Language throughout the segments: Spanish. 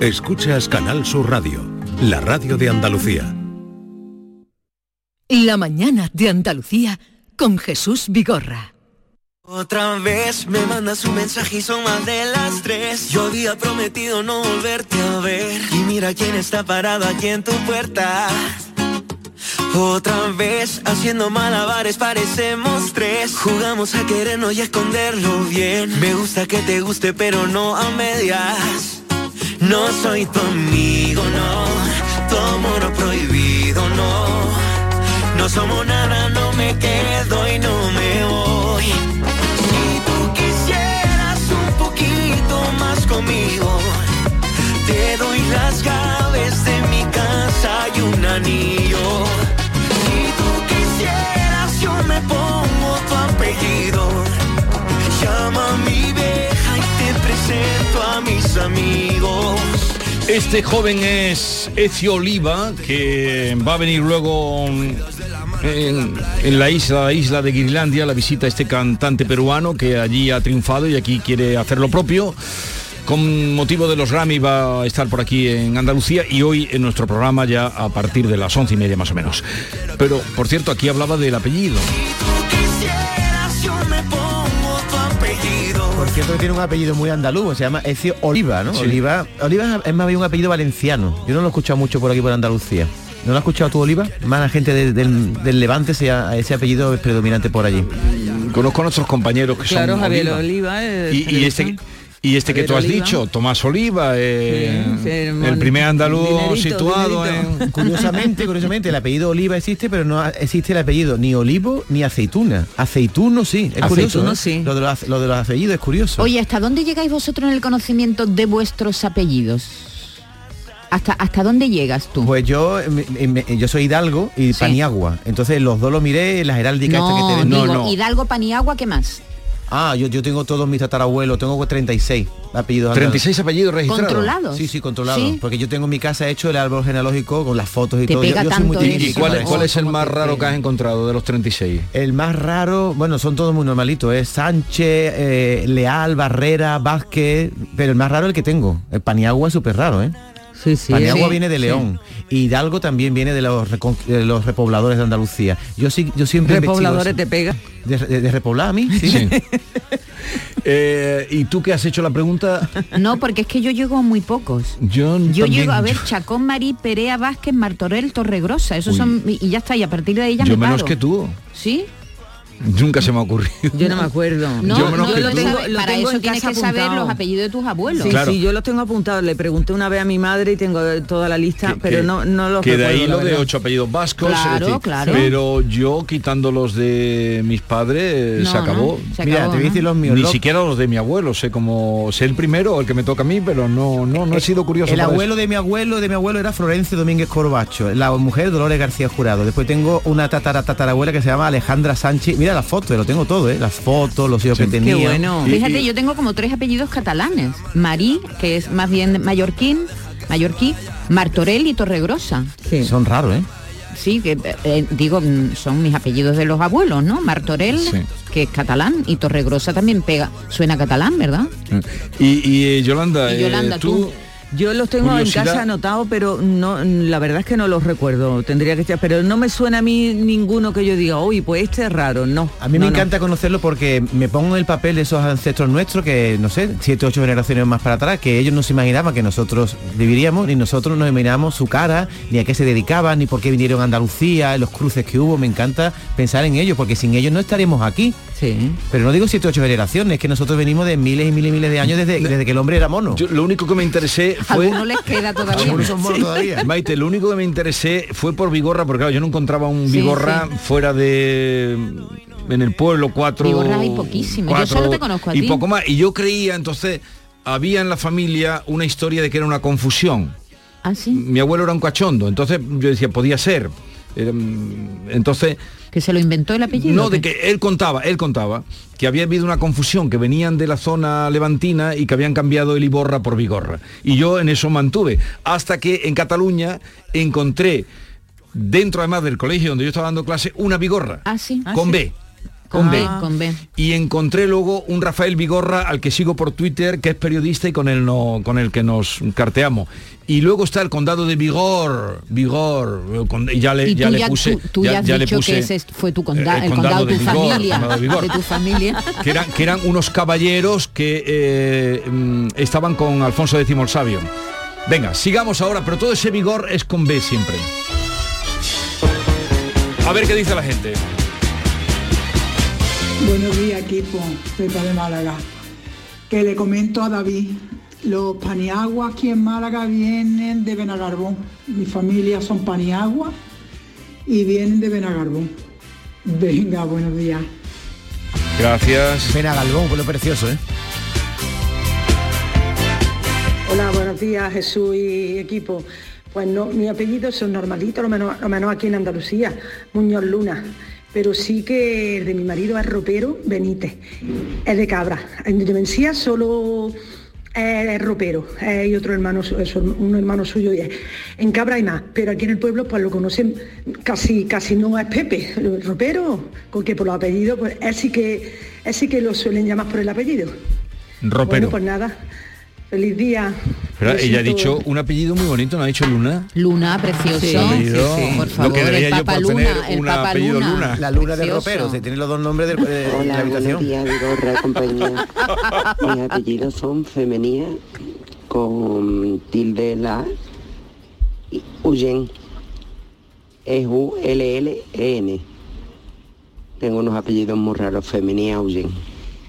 Escuchas Canal Sur Radio, la radio de Andalucía. La mañana de Andalucía con Jesús Vigorra. Otra vez me mandas un mensaje y son más de las tres. Yo había prometido no volverte a ver. Y mira quién está parado aquí en tu puerta. Otra vez haciendo malabares parecemos tres. Jugamos a querernos y a esconderlo bien. Me gusta que te guste pero no a medias. No soy tu amigo, no. Tu amor prohibido, no. No somos nada, no me quedo y no me voy. Si tú quisieras un poquito más conmigo, te doy las llaves de mi casa y un anillo. Si tú quisieras, yo me pongo tu apellido. Llama a mi te Este joven es Ezio Oliva, que va a venir luego en, la isla, la isla de Guirlandia, la visita a este cantante peruano que allí ha triunfado y aquí quiere hacer lo propio. Con motivo de los Grammy va a estar por aquí en Andalucía y hoy en nuestro programa ya a partir de las once y media más o menos. Pero, por cierto, aquí hablaba del apellido. Por cierto que tiene un apellido muy andaluz, se llama Ezio Oliva, ¿no? Oliva, Oliva es más bien un apellido valenciano. Yo no lo he escuchado mucho por aquí por Andalucía. ¿No lo has escuchado tú, Oliva? Más la gente de- del, del Levante, sea, ese apellido es predominante por allí. Conozco a nuestros compañeros que Claro, son Javier Oliva. Oliva. eh, Y, y este. Y este que tú has Oliva. dicho, Tomás Oliva, eh, Sí, el primer andaluz dinerito, situado dinerito. en... Curiosamente, curiosamente, el apellido Oliva existe, pero no existe el apellido ni olivo ni aceituna. Aceituno sí, es curioso. ¿eh? sí. Lo de, los, lo de los apellidos es curioso. Oye, ¿hasta dónde llegáis vosotros en el conocimiento de vuestros apellidos? ¿Hasta, hasta dónde llegas tú? Pues yo, me- me- yo soy Hidalgo y Sí. Paniagua. Entonces los dos lo miré en las heráldica esta que te no, ven. digo, Hidalgo, Paniagua, ¿qué más? Ah, yo, yo tengo todos mis tatarabuelos, tengo 36 apellidos. andaluces. 36 apellidos registrados. ¿Controlados? Sí, sí, controlado. ¿Sí? Porque yo tengo en mi casa hecho el árbol genealógico con las fotos y Te todo. Yo- pega yo, soy muy tanto ¿Y cuál, es- cuál es el ¿Cómo más raro que has encontrado de los 36? El más raro, bueno, son todos muy normalitos, es Sánchez, eh, Leal, Barrera, Vázquez, pero el más raro es el que tengo. El Paniagua es súper raro, ¿eh? Sí, sí. Paniagua sí, viene de. León. Y Hidalgo también viene de los, recon- de los repobladores de Andalucía. Yo sí, yo siempre Repobladores te pega. de, de- de repoblar a mí, sí. Sí. Eh, ¿Y tú que has hecho la pregunta? No, porque es que yo llego a muy pocos. Yo, Yo también- llego a ver Chacón, Marí, Perea, Vázquez, Martorell, Torregrosa. Esos Uy. son y ya está. Y a partir de ahí ya Yo me menos paro. que tú. ¿Sí? Nunca se me ha ocurrido. Yo no me acuerdo. No, Yo no, lo tengo, Lo para tengo eso en tienes casa que saber los apellidos de tus abuelos. Sí, Claro. sí, yo los tengo apuntados. Le pregunté una vez a mi madre y tengo toda la lista, Que- pero que- no, no los Que de ahí recuerdo, lo de ocho apellidos vascos. Claro, claro. Pero yo quitando los de mis padres No, se acabó. no, se Mira, te voy a decir los míos. Ni siquiera los de mi abuelo, sé como sé el primero el que me toca a mí, pero no no no he sido curioso. El abuelo eso. de mi abuelo, de mi abuelo era Florencio Domínguez Corbacho, la mujer Dolores García Jurado. Después tengo una tatara tatarabuela que se llama Alejandra Sánchez. Mira las fotos, lo tengo todo, ¿eh? Las fotos, los hijos que tenía. Qué bueno. Fíjate, yo tengo como tres apellidos catalanes. Marí, que es más bien mallorquín, mallorquí, Martorell y Torregrosa. Sí. Son raros, ¿eh? Sí, que eh, digo, mm, son mis apellidos de los abuelos, ¿no? Martorell, Sí. que es catalán, y Torregrosa también pega, suena catalán, ¿verdad? Y, y, eh, Yolanda, Y Yolanda, eh, tú. Yo los tengo Curiosidad. en casa anotados, pero no, la verdad es que no los recuerdo. Tendría que estar, pero no me suena a mí ninguno que yo diga, uy, pues este es raro. No. A mí No, me no. encanta conocerlo porque me pongo en el papel de esos ancestros nuestros que, no sé, siete, ocho generaciones más para atrás, que ellos no se imaginaban que nosotros viviríamos, ni nosotros nos imaginábamos su cara, ni a qué se dedicaban, ni por qué vinieron a Andalucía, los cruces que hubo. Me encanta pensar en ellos, porque sin ellos no estaríamos aquí. Sí. Pero no digo siete, ocho generaciones, es que nosotros venimos de miles y miles y miles de años desde, desde que el hombre era mono. yo lo único que me interesé fue Algunos les queda todavía. Algunos son monos todavía. Maite, lo único que me interesé fue por Vigorra, porque claro, yo no encontraba un Sí, Vigorra fuera de en el pueblo cuatro. Hay poquísimos. Yo cuatro solo te conozco a y ti. poco más. Y yo creía, entonces, había en la familia una historia de que era una confusión. ¿Ah, sí? Mi abuelo era un cachondo, entonces yo decía, podía ser. Mm, entonces, ¿Que se lo inventó el apellido? no, de que él contaba, él contaba que había habido una confusión, que venían de la zona levantina y que habían cambiado el Iborra por Vigorra. Y yo en eso mantuve, hasta que en Cataluña encontré, dentro además del colegio donde yo estaba dando clase, una Vigorra, Ah, sí. con B. Con B, Ah. con B. y encontré luego un Rafael Vigorra al que sigo por Twitter, que es periodista y con el no, con el que nos carteamos. Y luego está el condado de Vigor, Vigor, con- y ya le, Y ya le ya, puse, tú, tú ya has le dicho puse, que ese fue tu conda- eh, el, condado, de tu Vigor, familia. condado de Vigor. de tu familia. que eran, que eran unos caballeros que eh, mm, estaban con Alfonso X el Sabio. Venga, sigamos ahora, pero todo ese vigor es con B siempre. A ver qué dice la gente. Buenos días, equipo. Pepa de Málaga. Que le comento a David, los paniaguas aquí en Málaga vienen de Benagarbón. Mi familia son paniaguas y vienen de Benagarbón. Venga, buenos días. Gracias. Pena Galbón, pueblo precioso, ¿eh? Hola, buenos días Jesús y equipo. Pues no, mi apellido son normalitos, lo menos, lo menos aquí en Andalucía, Muñoz Luna. Pero sí que el de mi marido es ropero Benítez, es de Cabra. En Demencia solo es ropero, eh, y otro hermano, un hermano suyo. y es- En Cabra hay más, pero aquí en el pueblo pues lo conocen casi, casi no es Pepe, el ropero, con que por los apellidos, pues él sí que, él sí que lo suelen llamar por el apellido. Ropero. Bueno, pues nada, feliz día. Pero ella ha dicho un apellido muy bonito, ¿no ha dicho Luna? Luna, precioso. Sí, apellido, sí, sí. Por lo favor, que debería yo por Luna, tener el un apellido Luna. Luna. La luna de Precioso. ropero, se tiene los dos nombres del- de, de la Hola, buenos habitación. días, Vigorra, compañía. Mis apellidos son femenía con tilde la y Uyen. Es U-L-L-E-N. Tengo unos apellidos muy raros, femenía Uyen.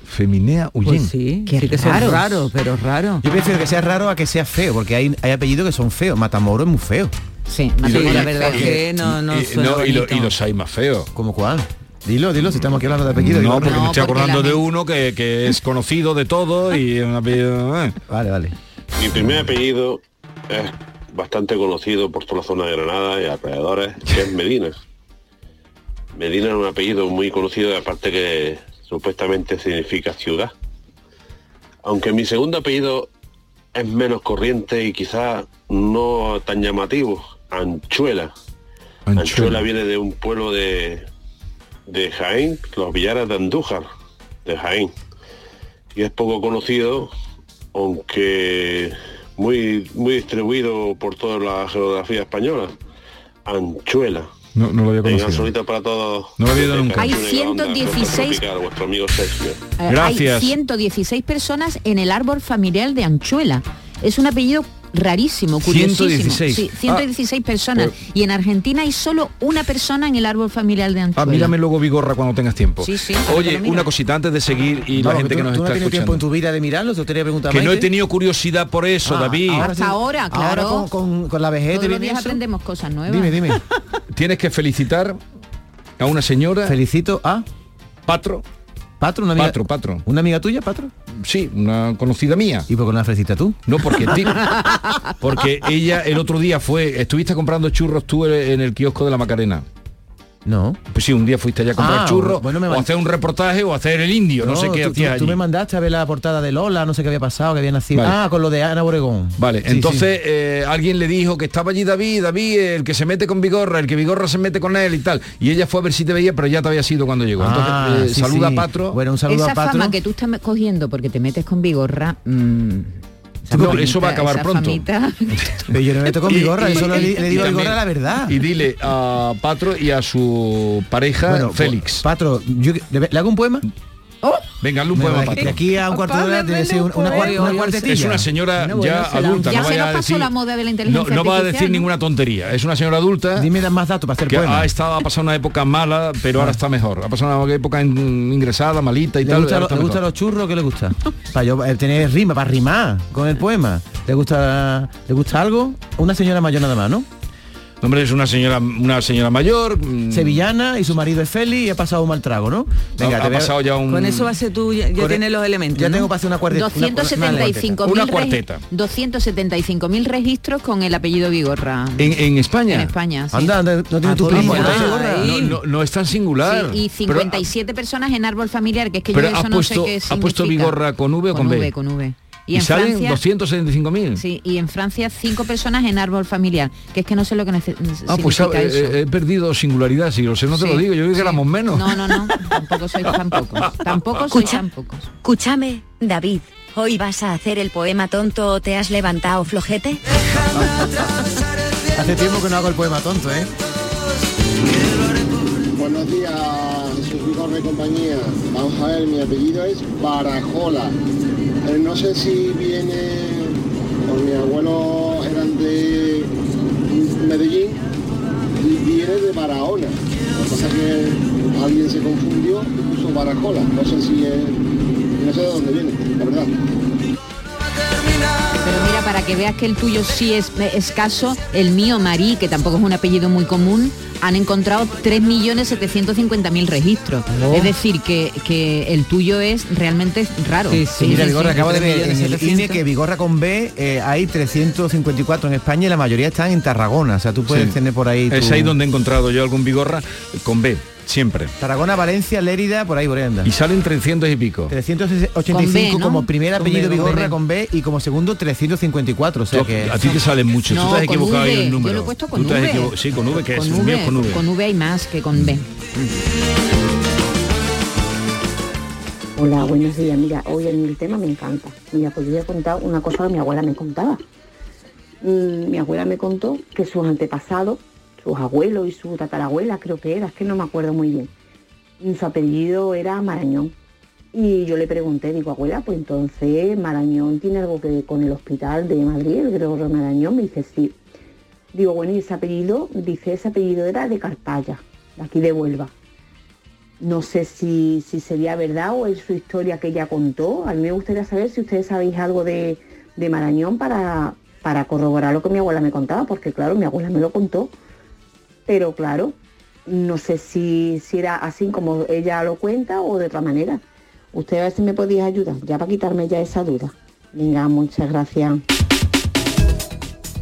Feminea Uyen. Pues sí, Qué sí que son raros. raros, pero raro. Yo prefiero que sea raro a que sea feo, porque hay, hay apellidos que son feos. Matamoro es muy feo. Sí, Sí, Matamoros la es verdad es que no, no Y- suena no, y, lo- bonito. y los hay más feos. ¿Como cuál? Dilo, dilo, si estamos aquí hablando de apellidos. No, porque No, me estoy porque acordando la de uno que, que es conocido de todo y un apellido... eh. Vale, vale. Mi primer apellido es bastante conocido por toda la zona de Granada y alrededores, que es Medina. Medina es un apellido muy conocido, aparte que supuestamente significa ciudad. Aunque mi segundo apellido es menos corriente y quizás no tan llamativo, Anchuela. Anchuela, Anchuela. viene de un pueblo de, de Jaén, los Villares de Andújar, de Jaén. Y es poco conocido, aunque muy, muy distribuido por toda la geografía española. Anchuela. No, no lo había Venga, conocido. para todos. No lo había nunca. Hay Canción de la Onda, 116 Centro Tropical, vuestro amigo Sergio. Eh, Gracias. Hay 116 personas en el árbol familiar de Anchuela. Es un apellido rarísimo, curiosísimo. 116. Sí, 116 personas. pues- y en Argentina hay solo una persona en el árbol familiar de Anchuela. Ah, mírame luego Vigorra cuando tengas tiempo. Sí, sí, Oye, una cosita antes de seguir y la gente tú, que nos tú no está has tenido tiempo en escuchando. tu vida de mirarlo, te gustaría preguntar Que no he tenido curiosidad por eso, Ah, David. ahora Hasta ahora, claro. Ahora con, con- con la vejez Todos los días eso. aprendemos cosas nuevas. Dime, dime. Tienes que felicitar a una señora, Felicito a Patro, Patro, una amiga, Patro, Patro. ¿Una amiga tuya, Patro? Sí, una conocida mía. ¿Y por qué no la tú? No, porque porque ella el otro día fue, estuviste comprando churros tú en el kiosco de la Macarena. No. Pues sí, un día fuiste allá a comprar Ah, churros, bueno, me o hacer un reportaje o hacer el indio, no, sé qué tú, hacías tú- tú me mandaste a ver la portada de Lola, no sé qué había pasado, que había nacido. Vale. Ah, con lo de Ana Boregón. Vale, Sí, entonces eh, alguien le dijo que estaba allí David, David, el que se mete con Vigorra, el que Vigorra se mete con él y tal. Y ella fue a ver si te veía, pero ya te había sido cuando llegó. Entonces, Ah, eh, sí, saluda sí. a Patro. Bueno, un saludo Esa a Patro. fama que tú estás cogiendo porque te metes con Vigorra... mm, esa No, famita, eso va a acabar pronto. Pero yo no me y- yo solo y- le, digo a Vigorra la verdad. Y dile a Patro y a su pareja Bueno, Félix. Patro, yo, ¿le, le hago un poema? Venga, hazle un poema, Venga, Patro. de aquí a un cuarto de hora debe ser un- una, cuar- una cuartetilla. Es una señora ya adulta. Ya no se nos a pasó decir, la moda de la inteligencia no va a decir ninguna tontería. Es una señora adulta Dime más datos para hacer que poema. ha estado ha pasado una época mala, pero ahora está mejor. Ha pasado una época in- ingresada, malita y ¿Le, tal. gusta lo- le gustan los churros? ¿Qué le gusta? Para yo eh, tener rima, para rimar con el poema. ¿Le gusta le gusta algo? Una señora mayor nada más, ¿no? Hombre, es una señora, una señora mayor. mm, Sevillana y su marido es Feli y ha pasado un mal trago, ¿no? ha, ha te voy a- pasado ya un. Con eso va a ser tú, ya, ya Con- tienes los elementos. Ya ¿no? tengo para hacer una cuartetilla. 275.000 Una regi- cuarteta. 275.000 registros con el apellido Vigorra. En, en España. En España, sí. Anda, anda, no tiene Ah, tu pues primo. ¿no? Es tan singular. Sí, y Pero- 57 personas en árbol familiar, que es que yo ha eso no puesto- sé qué ha puesto significa. Vigorra con V o con B? Con V. Y, Y, en salen Francia, 275.000. Sí, y en Francia cinco personas en árbol familiar, que es que no sé lo que nece- Ah, pues significa eh, eso. eh, he perdido singularidad, si lo sé, no te Sí, lo digo, yo creo que éramos menos. No, no, no, tampoco pocos. Tampoco Escucha. tan pocos. Escúchame, David, ¿hoy vas a hacer el poema tonto o te has levantado flojete? Hace tiempo que no hago el poema tonto, ¿eh? Buenos días, Jesús Vigorra y compañía. Vamos a ver, mi apellido es Barajola. Pero no sé si viene, por mi abuelo eran de Medellín y viene de Barahona. Lo que pasa es que alguien se confundió y puso Barajola. No sé si es, no sé de dónde viene, la verdad. Pero mira, para que veas que el tuyo sí es eh, escaso, el mío, Marí, que tampoco es un apellido muy común, han encontrado 3.750.000 registros. Oh. Es decir, que, que el tuyo es realmente raro. Sí, mira, Vigorra, acabo de ver en el 3.700.000. INE que Vigorra con B eh, hay 354 en España y la mayoría están en Tarragona. O sea, tú puedes Sí. tener por ahí. Es tu- ahí donde he encontrado yo algún bigorra con B, siempre. Tarragona, Valencia, Lérida, por ahí por ahí anda. Y salen 300 y pico. 385 Con B, ¿no? como primer apellido con Vigorra B. con B y como segundo 354. O sea que a ti te salen muchos, No, tú te has con equivocado ahí el yo número. lo he puesto con V. equivo- Sí, con V, que es mío con V. con V hay más que con B. Hola, buenos días. Mira, hoy en el tema me encanta. Mira, pues yo voy a contar una cosa que mi abuela me contaba. Mm, mi abuela me contó que sus antepasados, sus abuelos y su tatarabuela, creo que era, es que no me acuerdo muy bien. mm, Su apellido era Marañón. Y yo le pregunté, digo, abuela, pues entonces Marañón tiene algo que ver con el hospital de Madrid, el Gregorio Marañón. Me dice, sí. Digo, bueno, y ese apellido, dice, ese apellido era de Cartaya, de aquí de Huelva. No sé si, si sería verdad o es su historia que ella contó. A mí me gustaría saber si ustedes sabéis algo de, de Marañón para, para corroborar lo que mi abuela me contaba, porque claro, mi abuela me lo contó. Pero claro, no sé si, si era así como ella lo cuenta o de otra manera. Usted a ver si me podéis ayudar, ya para quitarme ya esa duda. Venga, muchas gracias.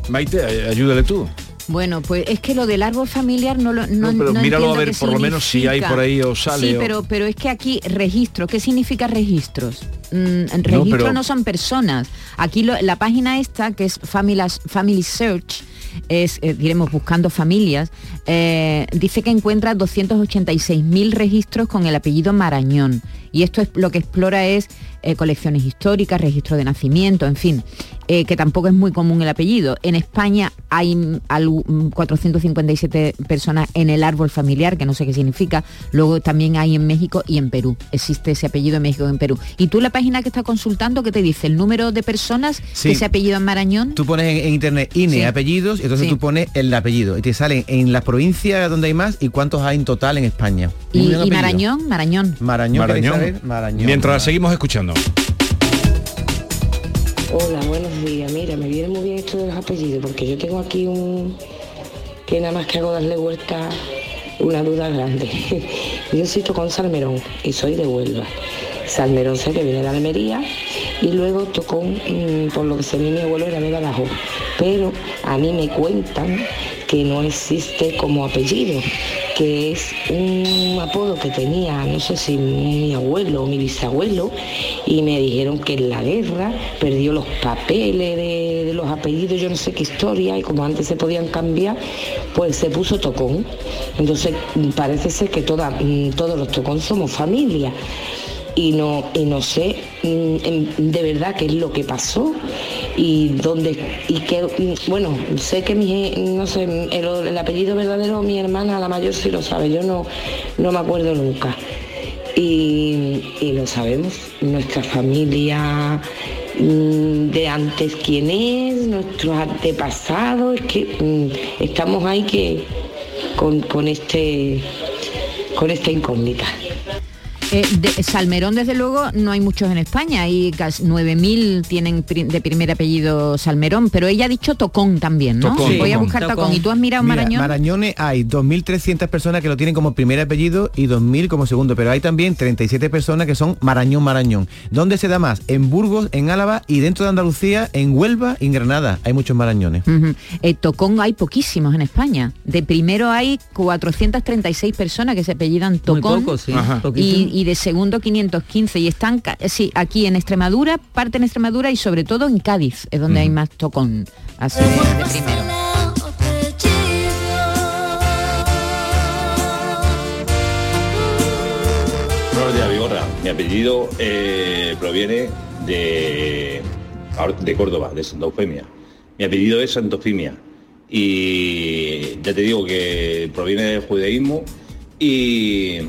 Maite, ay- ayúdale tú. Bueno, pues es que lo del árbol familiar no lo no, No, pero no míralo a ver por lo menos si hay por ahí o sale Sí, o- pero pero es que aquí registro, ¿qué significa registros? Mm, registros no, pero- son personas. Aquí lo- la página esta que es Family, Family Search es eh, diremos buscando familias eh, dice que encuentra 286.000 registros con el apellido Marañón y esto es lo que explora es eh, colecciones históricas, registro de nacimiento, en fin, que tampoco es muy común el apellido. En España hay mm, mm, 457 personas en el árbol familiar, que no sé qué significa. Luego también hay en México y en Perú. Existe ese apellido en México y en Perú. Y tú la página que estás consultando, ¿qué te dice? ¿El número de personas Sí. que ese apellido en Marañón? Tú pones en, en internet INE Sí. apellidos y entonces Sí. tú pones el apellido y te salen en las provincias donde hay más y cuántos hay en total en España. y. Marañón, Marañón. Marañón, ¿queréis Marañón. Mientras seguimos escuchando. Hola, buenos días. Mira, me viene muy bien esto de los apellidos porque yo tengo aquí un que nada más que hago darle vuelta una duda grande. yo soy con Salmerón y soy de Huelva. Salmerón sé que viene de Almería y luego Tocón, por lo que se ve mi abuelo era de Badajoz. Pero a mí me cuentan que no existe como apellido, que es un apodo que tenía, no sé si mi abuelo o mi bisabuelo, y me dijeron que en la guerra perdió los papeles de, los apellidos, yo no sé qué historia, y como antes se podían cambiar, pues se puso Tocón. Entonces parece ser que mm, todos los Tocón somos familia y no, y no sé mm, de verdad qué es lo que pasó y dónde y que mm, bueno sé que mi no sé el, el apellido verdadero mi hermana la mayor sí lo sabe yo no no me acuerdo nunca. Y, y lo sabemos nuestra familia mm, de antes quién es nuestros antepasados es que estamos ahí que con, con este con esta incógnita Eh, de Salmerón, desde luego, no hay muchos en España. Hay casi 9.000 tienen de primer apellido Salmerón, pero ella ha dicho Tocón también, ¿no? Tocón, Voy a buscar Tocón. ¿Y tú has mirado Mira, Marañón? Marañones hay 2.300 personas que lo tienen como primer apellido y 2.000 como segundo, pero hay también 37 personas que son Marañón, Marañón. ¿Dónde se da más? En Burgos, en Álava y dentro de Andalucía, en Huelva y en Granada. Hay muchos Marañones. Eh, Tocón hay poquísimos en España. De primero hay 436 personas que se apellidan Tocón pocos, sí, y de segundo 515 y están eh, sí, aquí en Extremadura, parte en Extremadura y sobre todo en Cádiz, es donde hay más tocón. Así de primero. Buenos días, Vigorra. Mi apellido eh, proviene de, de Córdoba, de Santa Eufemia. Mi apellido es Santofimia y ya te digo que proviene del judaísmo y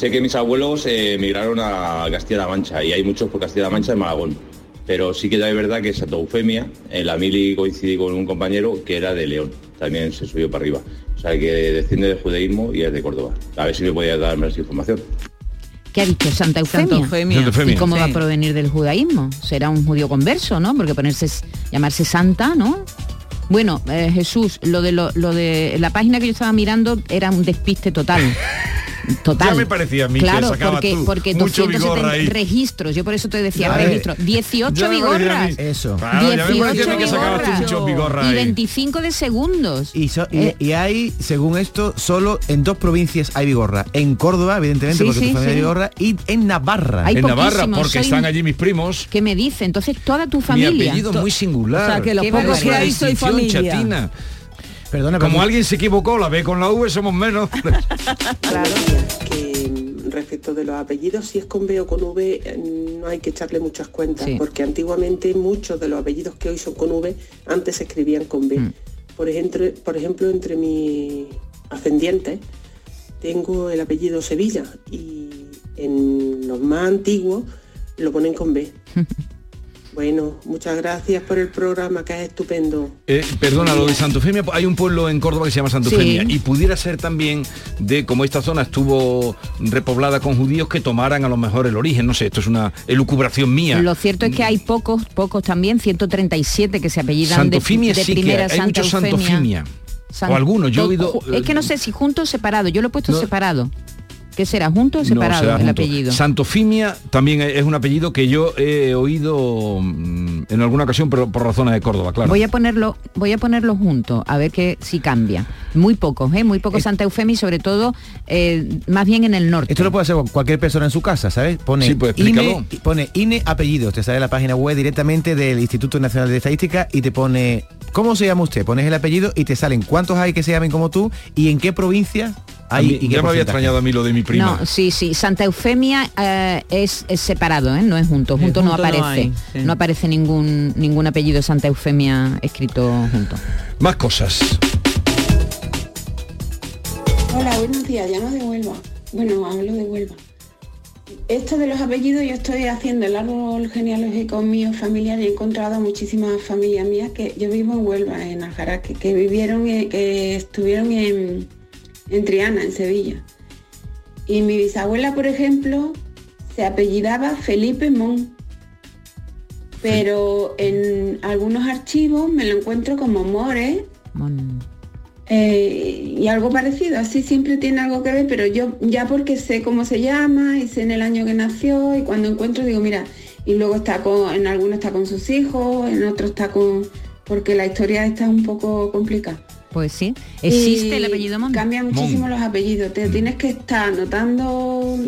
sé que mis abuelos eh, emigraron a Castilla-La Mancha y hay muchos por Castilla-La Mancha y Malagón. Pero sí que ya es verdad que Santa Eufemia, en la mili coincidí con un compañero que era de León, también se subió para arriba. O sea que desciende del judaísmo y es de Córdoba. A ver si me podía dar más información. ¿Qué ha dicho? Santa Eufemia. Santa Eufemia. Santa Eufemia. ¿Y cómo va a provenir del judaísmo? Será un judío converso, ¿no? Porque ponerse llamarse santa, ¿no? Bueno, eh, Jesús, lo de lo, lo de la página que yo estaba mirando era un despiste total. Total. Ya me parecía a mí que claro, sacabas porque, tú porque mucho 270 vigorra ahí. registros, yo por eso te decía registros, 18 Ya me parecía a mí. vigorras. Eso. Claro, ya me parecía a mí 18 que sacabas tú vigorras. muchos vigorras y ahí. 25 de segundos. Y, so- y- Eh. y hay, según esto, solo en dos provincias hay Vigorra. En Córdoba, evidentemente, Sí, porque sí, tu familia sí. Vigorra, y en Navarra. Hay en Navarra, porque soy- están allí mis primos. ¿Qué me dice? Entonces toda tu Mi familia. apellido To- muy singular. O sea, que los pocos que hay soy familia. chatina. Perdona, Como pero- alguien se equivocó, la ve con la V, somos menos. que mm, respecto de los apellidos, si es con B o con V, eh, no hay que echarle muchas cuentas, Sí. porque antiguamente muchos de los apellidos que hoy son con V, antes se escribían con B. Mm. Por, ejemplo, por ejemplo, entre mis ascendientes tengo el apellido Sevilla y en los más antiguos lo ponen con B. Bueno, muchas gracias por el programa, que es estupendo. Eh, perdona, lo de Santofemia, hay un pueblo en Córdoba que se llama Santofemia Sí. y pudiera ser también de como esta zona estuvo repoblada con judíos que tomaran a lo mejor el origen, no sé, esto es una elucubración mía. Lo cierto es que hay pocos, pocos también, 137 que se apellidan de, Santofimia de sí que primera hay, hay. Santofimia. San- o algunos, yo he oído... Es que no sé si juntos o separado, yo lo he puesto No. separado. ¿Qué será? ¿Junto o No, separado el junto. apellido? Santofimia también es un apellido que yo he oído mm, en alguna ocasión, pero por razones de Córdoba, claro. Voy a ponerlo, voy a ponerlo junto, a ver que si cambia. Muy pocos, ¿eh? Muy pocos Santa Eufemia y sobre todo eh, más bien en el norte. Esto lo puede hacer cualquier persona en su casa, ¿sabes? Pone Sí, pues, INE, pone INE apellidos, te sale la página web directamente del Instituto Nacional de Estadística y te pone ¿cómo se llama usted? Pones el apellido y te salen cuántos hay que se llamen como tú y en qué provincia Y ya me había extrañado a mí lo de mi prima. No, sí, sí. Santa Eufemia eh, es, es separado, ¿eh? no es junto. Junto no junto no aparece. hay, sí. no aparece ningún ningún apellido Santa Eufemia escrito junto. Más cosas. Hola, buenos días, llamo de Huelva. Bueno, hablo de Huelva. Esto de los apellidos, yo estoy haciendo el árbol genealógico mío familiar y he encontrado muchísimas familias mías que yo vivo en Huelva, en Aljaraque, que vivieron, eh, que estuvieron en, en Triana, en Sevilla. Y mi bisabuela, por ejemplo, se apellidaba Felipe Mon. Pero en algunos archivos me lo encuentro como More eh, y algo parecido, así siempre tiene algo que ver, pero yo ya porque sé cómo se llama y sé en el año que nació y cuando encuentro digo, mira, y luego está con, en algunos está con sus hijos, en otros está con, porque la historia está un poco complicada. Pues sí. ¿Existe Y el apellido Mon? Cambia muchísimo los apellidos. Te tienes que estar anotando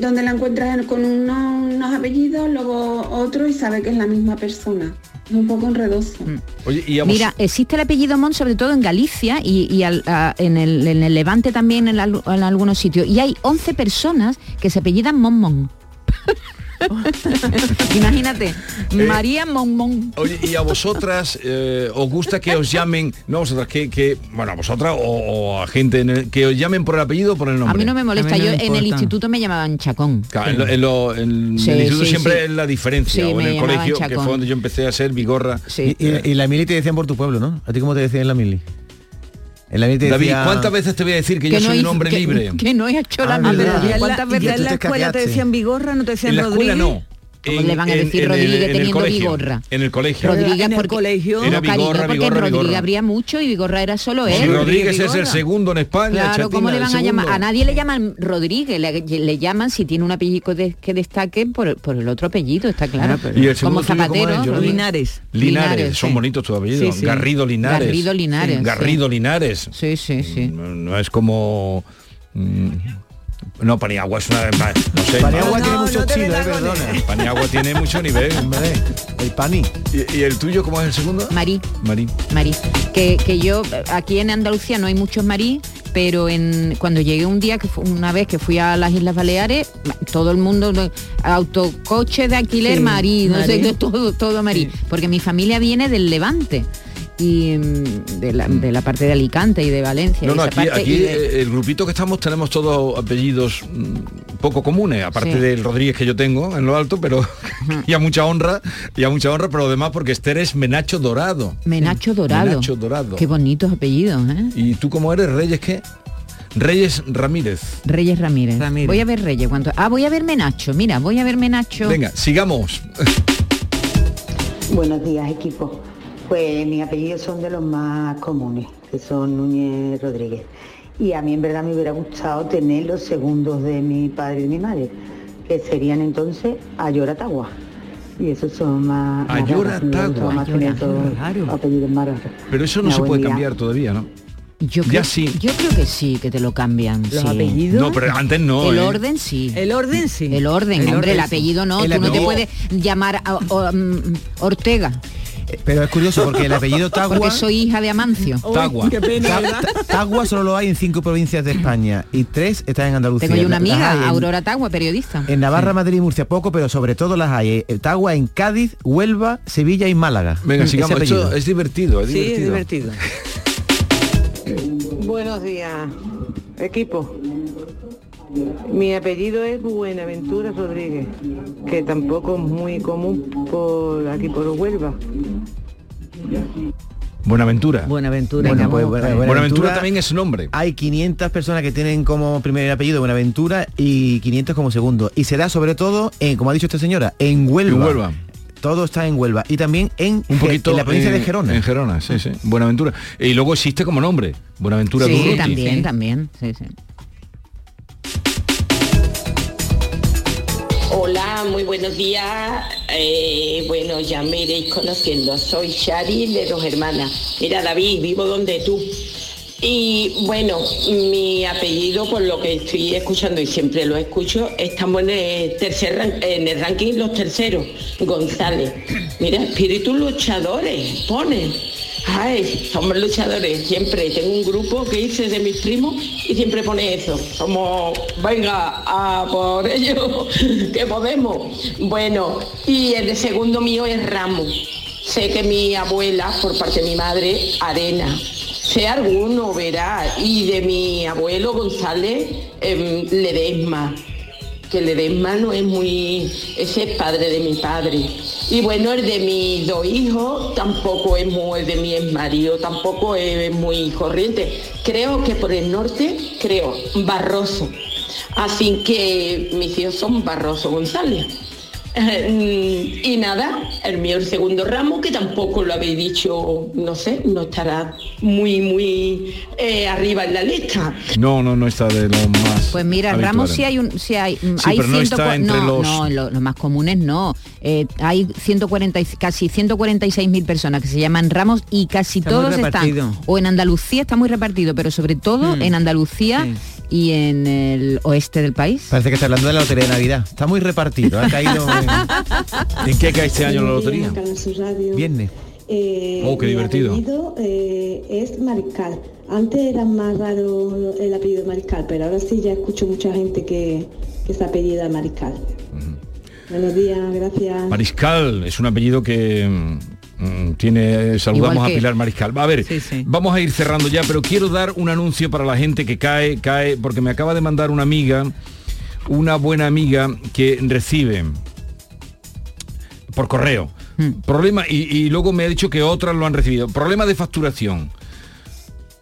dónde la encuentras en- con unos, unos apellidos, luego otro y sabe que es la misma persona. Es un poco enredoso. Oye, y a vos- Mira, existe el apellido Mon sobre todo en Galicia y, y al- a- en, el, en el Levante también en, en algunos sitios. Y hay 11 personas que se apellidan Mon Mon. Imagínate, Eh, María Mon Mon. Oye, y a vosotras eh, os gusta que os llamen, no a vosotras, que, que bueno, a vosotras o, o a gente en el- que os llamen por el apellido o por el A nombre. mí no me molesta, yo en el instituto me llamaban Chacón. Claro, en, lo- en lo- en Sí, el instituto sí, siempre sí. es la diferencia, Sí, o en el colegio, que fue donde yo empecé a ser vigorra. Y, y- y la mili te decían por tu pueblo, ¿no? ¿A ti cómo te decían en la mili? En la David, decía- ¿cuántas veces te voy a decir que, yo soy un hizo- hombre que- libre? Que no he hecho la Ah, la, ¿Cuántas y veces en la escuela te decían Vigorra, no te decían En la escuela Rodríguez. no. ¿Cómo le van a decir Rodríguez el teniendo colegio, Vigorra? En el colegio. Rodríguez en el porque, colegio. Era Vigorra, porque Vigorra, en Rodríguez Vigorra. habría mucho y Vigorra era solo él. Rodríguez es el segundo en España, Claro, ¿cómo Chatina, le el van a llamar? A nadie le llaman Rodríguez, le, le llaman si tiene un apellido de- que destaque por, por el otro apellido, está claro. ¿Y el segundo Como cómo Zapatero. Linares. Linares, Linares, son sí. bonitos tu apellido. Sí, sí. Garrido Linares. Garrido Linares, Garrido Linares. Sí, sí, sí. No, no es como... mm, No, Paniagua es una... No sé. Paniagua tiene no, mucho no chile, eh, perdona. Paniagua tiene mucho nivel. Hombre, el pani. ¿Y, y el tuyo cómo es el segundo? Marí. Marí. Marí. Que, que yo, aquí en Andalucía no hay muchos marí, pero en, cuando llegué un día, que fue una vez que fui a las Islas Baleares, todo el mundo, no, autocoche de alquiler Sí, marí, no sé, marí. todo, todo marí. Porque mi familia viene del Levante. Y mm, de la, de la parte de Alicante y de Valencia. No, y no, aquí, parte, aquí y de- eh, el grupito que estamos tenemos todos apellidos mm, poco comunes, aparte Sí. del Rodríguez que yo tengo en lo alto, pero y a mucha honra, y a mucha honra, pero además porque Esther es Menacho Dorado. Menacho Dorado. Menacho Dorado. Qué bonitos apellidos, ¿eh? ¿Y tú cómo eres? Reyes qué? Reyes Ramírez. Reyes Ramírez. Ramírez. Voy a ver Reyes. ¿cuánto? Ah, voy a ver Menacho. Mira, voy a ver Menacho. Venga, sigamos. Buenos días, equipo. Pues mis apellidos son de los más comunes, que son Núñez Rodríguez. Y a mí en verdad me hubiera gustado tener los segundos de mi padre y mi madre, que serían entonces Ayoratagua. Y esos son más... Ayoratagua. más apellidos más raros. Pero eso no se puede día. cambiar todavía, ¿no? Yo Ya creo, sí. Yo creo que sí, que te lo cambian. Los sí. apellidos. No, pero antes no. el ¿eh? orden sí. El orden sí. El orden, El hombre, orden el apellido no. El Tú no te puedes llamar a- mm, Ortega, Pero es curioso porque el apellido Tagua... porque soy hija de Amancio. Uy, Tagua. qué pena, Tagua solo lo hay en cinco provincias de España y tres están en Andalucía. Tengo yo una amiga, en- Aurora Tagua, periodista. En Navarra, Madrid y Murcia poco, pero sobre todo las hay. eh, Tagua en Cádiz, Huelva, Sevilla y Málaga. Venga, sigamos. Esto es divertido, es Sí, es divertido. divertido. Buenos días, equipo. Mi apellido es Buenaventura Rodríguez, que tampoco es muy común por aquí por Huelva. Buenaventura. Buenaventura. Bueno, pues. Buenaventura- Buenaventura también es nombre. Hay 500 personas que tienen como primer apellido Buenaventura y 500 como segundo. Y se da sobre todo, en, como ha dicho esta señora, en Huelva. En Huelva. Todo está en Huelva. Y también en, Un poquito en la provincia en- de Gerona. En Gerona, sí, sí. Buenaventura. Y luego existe como nombre. Buenaventura Sí, Durruti. también, sí. también. Sí, sí. Hola, muy buenos días. Eh, bueno, ya me iréis conociendo. Soy Shari de Dos Hermanas. Mira, David, vivo donde tú. Y bueno, mi apellido, por lo que estoy escuchando y siempre lo escucho, estamos en el, tercer, en el ranking los terceros. González. Mira, espíritus luchadores, pone. Ay, somos luchadores, siempre. Tengo un grupo que hice de mis primos y siempre pone eso. Somos, venga, a por ello, que podemos. Bueno, y el de segundo mío es Ramos. Sé que mi abuela, por parte de mi madre, Arena. Sé alguno, verá. Y de mi abuelo González, em, Ledesma que Ledesma no es muy... Ese es padre de mi padre. Y bueno, el de mis dos hijos tampoco es muy... El de mi exmarido tampoco es muy corriente. Creo que por el norte, creo, Barroso. Así que mis hijos son Barroso González. Eh, y nada, el mío el segundo ramo, que tampoco lo habéis dicho, no sé, no estará muy, muy eh, arriba en la lista. No, no, no está de lo más. Pues mira, habituales. Ramos sí hay un, sí hay, mm, Sí, hay pero no está 104 entre no, los- no, lo- los más comunes no. Eh, hay 140, y- casi 146 mil personas que se llaman Ramos y casi Está todos están o en Andalucía está muy repartido, pero sobre todo Mm. en Andalucía y en el oeste del país. Parece que está hablando de la lotería de Navidad. Está muy repartido. Ha caído en... ¿En qué cae este año la lotería? Viernes. Oh, qué mi divertido. apellido eh, es Mariscal. Antes era más raro el apellido Mariscal, pero ahora sí ya escucho mucha gente que, que se apellida Mariscal. Buenos días, gracias. Mariscal es un apellido que mm, tiene saludamos a Pilar Mariscal. A ver, vamos a ir cerrando ya, pero quiero dar un anuncio para la gente que cae, cae, porque me acaba de mandar una amiga, una buena amiga que recibe por correo. Problema, y, y luego me ha dicho que otras lo han recibido. Problema de facturación.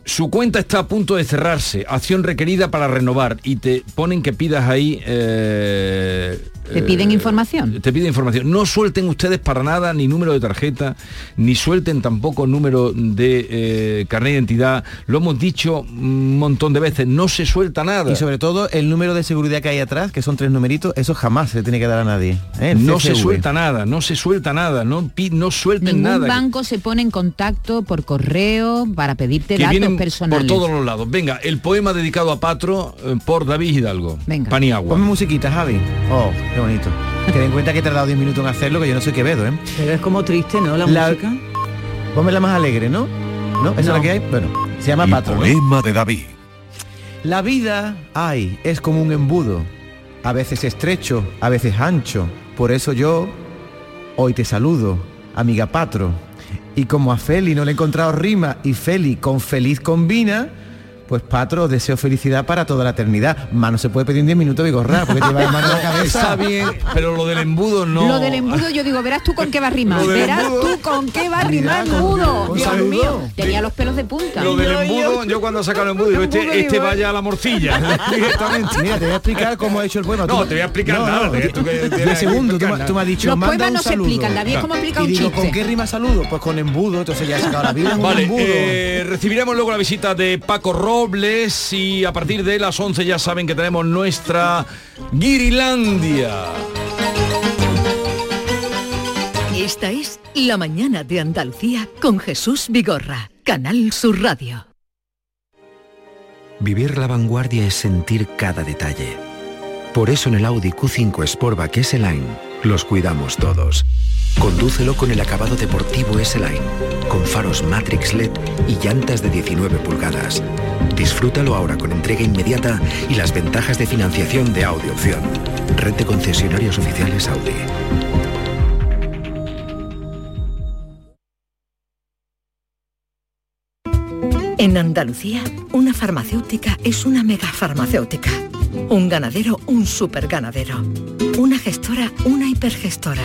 Su cuenta está a punto de cerrarse, acción requerida para renovar y te ponen que pidas ahí eh, Te piden eh, información. Te piden información. No suelten ustedes para nada ni número de tarjeta, ni suelten tampoco número de eh, carnet de identidad. Lo hemos dicho un montón de veces, no se suelta nada. Y sobre todo el número de seguridad que hay atrás, que son tres numeritos, eso jamás se le tiene que dar a nadie. ¿eh? No se suelta nada, no se suelta nada, no, no suelten Ningún nada. banco se pone en contacto por correo para pedirte que datos vienen personales. por todos los lados. Venga, el poema dedicado a Patro eh, por David Hidalgo. Venga. Pan y agua. Ponme musiquita, Javi. Oh, qué bonito. Ten en cuenta que he tardado 10 minutos en hacerlo, que yo no soy Quevedo, ¿eh? Pero es como triste, ¿no? La, La- música. Ponme la más alegre, ¿no? ¿No? ¿Esa es la que hay? Bueno, se llama poema de David. La vida, ay, es como un embudo, a veces estrecho, a veces ancho. Por eso yo hoy te saludo, amiga Patro. Y como a Feli no le he encontrado rima y Feli con feliz combina, pues Patro, deseo felicidad para toda la eternidad. Mano se puede pedir en 10 minutos, Vigorra, porque lleva mano en la cabeza. Está bien, pero lo del embudo no. Lo del embudo, yo digo, verás tú con qué va a rimar. Verás tú con qué va a rimar embudo. Dios saludo. mío, tenía los pelos de punta. Lo del embudo, yo cuando saco el embudo digo, este, este vaya a la morcilla directamente. Mira, te voy a explicar cómo he hecho el poema. No, te voy a explicar No, nada. no, que tú que tienes De segundo, tú, me- tú me has dicho, Los manda poemas un no se explican, David, es como explicar y un digo, chiste. ¿con qué rima saludo? Pues con embudo, entonces ya he sacado la vida Vale, embudo. eh, recibiremos luego la visita de Paco Robles y a partir de las 11 ya saben que tenemos nuestra Guirilandia. Esta es La mañana de Andalucía con Jesús Vigorra, Canal Sur Radio. Vivir la vanguardia es sentir cada detalle. Por eso en el Audi Q5 Sportback S-Line los cuidamos todos. Condúcelo con el acabado deportivo S-Line, con faros Matrix LED y llantas de 19 pulgadas. Disfrútalo ahora con entrega inmediata y las ventajas de financiación de Audi Opción. Red de concesionarios oficiales Audi. En Andalucía, una farmacéutica es una megafarmacéutica. Un ganadero, un superganadero. Una gestora, una hipergestora.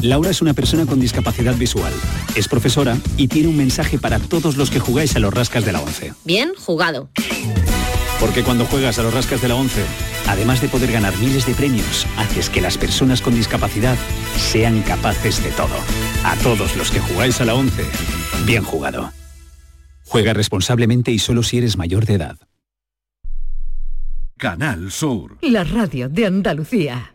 Laura es una persona con discapacidad visual. Es profesora y tiene un mensaje para todos los que jugáis a los rascas de la 11. Bien jugado. Porque cuando juegas a los rascas de la 11, además de poder ganar miles de premios, haces que las personas con discapacidad sean capaces de todo. A todos los que jugáis a la 11, bien jugado. Juega responsablemente y solo si eres mayor de edad. Canal Sur. La radio de Andalucía.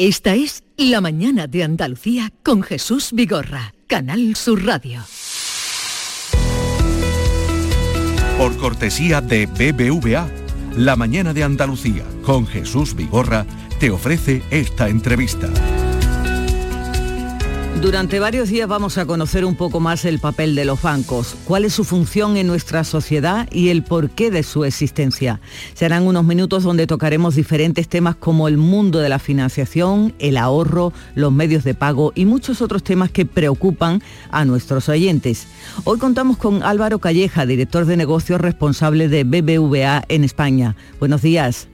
Esta es La Mañana de Andalucía con Jesús Vigorra, Canal Sur Radio. Por cortesía de BBVA, La Mañana de Andalucía con Jesús Vigorra te ofrece esta entrevista. Durante varios días vamos a conocer un poco más el papel de los bancos, cuál es su función en nuestra sociedad y el porqué de su existencia. Serán unos minutos donde tocaremos diferentes temas como el mundo de la financiación, el ahorro, los medios de pago y muchos otros temas que preocupan a nuestros oyentes. Hoy contamos con Álvaro Calleja, director de negocios responsable de BBVA en España. Buenos días.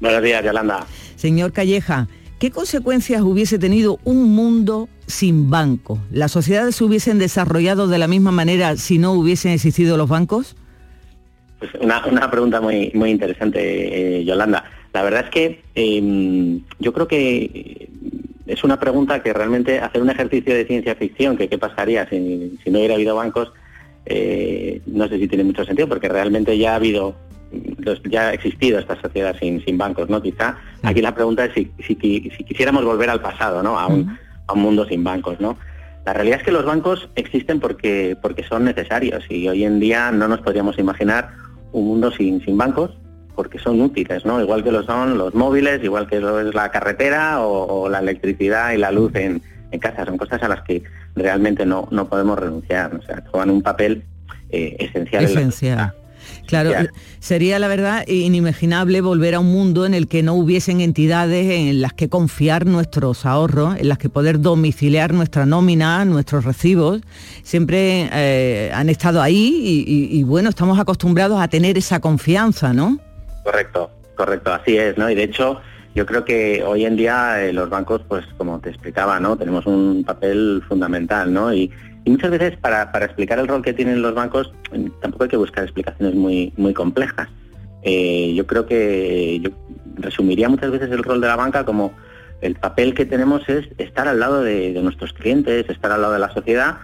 Buenos días, Yolanda. Señor Calleja, ¿qué consecuencias hubiese tenido un mundo sin banco? ¿Las sociedades se hubiesen desarrollado de la misma manera si no hubiesen existido los bancos? Pues una, una pregunta muy, muy interesante, eh, Yolanda. La verdad es que eh, yo creo que es una pregunta que realmente hacer un ejercicio de ciencia ficción, que qué pasaría si, si no hubiera habido bancos, eh, no sé si tiene mucho sentido, porque realmente ya ha habido ya ha existido esta sociedad sin, sin bancos, ¿no? Quizá aquí la pregunta es si, si, si quisiéramos volver al pasado, ¿no? A un, a un mundo sin bancos, ¿no? La realidad es que los bancos existen porque, porque son necesarios y hoy en día no nos podríamos imaginar un mundo sin, sin bancos porque son útiles, ¿no? Igual que lo son los móviles, igual que lo es la carretera o, o la electricidad y la luz en, en, casa. Son cosas a las que realmente no, no podemos renunciar. O sea, juegan un papel eh, esencial. Esencial. Claro, sería la verdad inimaginable volver a un mundo en el que no hubiesen entidades en las que confiar nuestros ahorros, en las que poder domiciliar nuestra nómina, nuestros recibos. Siempre eh, han estado ahí y, y, bueno, estamos acostumbrados a tener esa confianza, ¿no? Correcto, correcto, así es, ¿no? Y de hecho, yo creo que hoy en día eh, los bancos, pues como te explicaba, ¿no? Tenemos un papel fundamental, ¿no? Y, y muchas veces para, para, explicar el rol que tienen los bancos tampoco hay que buscar explicaciones muy, muy complejas. Eh, yo creo que yo resumiría muchas veces el rol de la banca como el papel que tenemos es estar al lado de, de nuestros clientes, estar al lado de la sociedad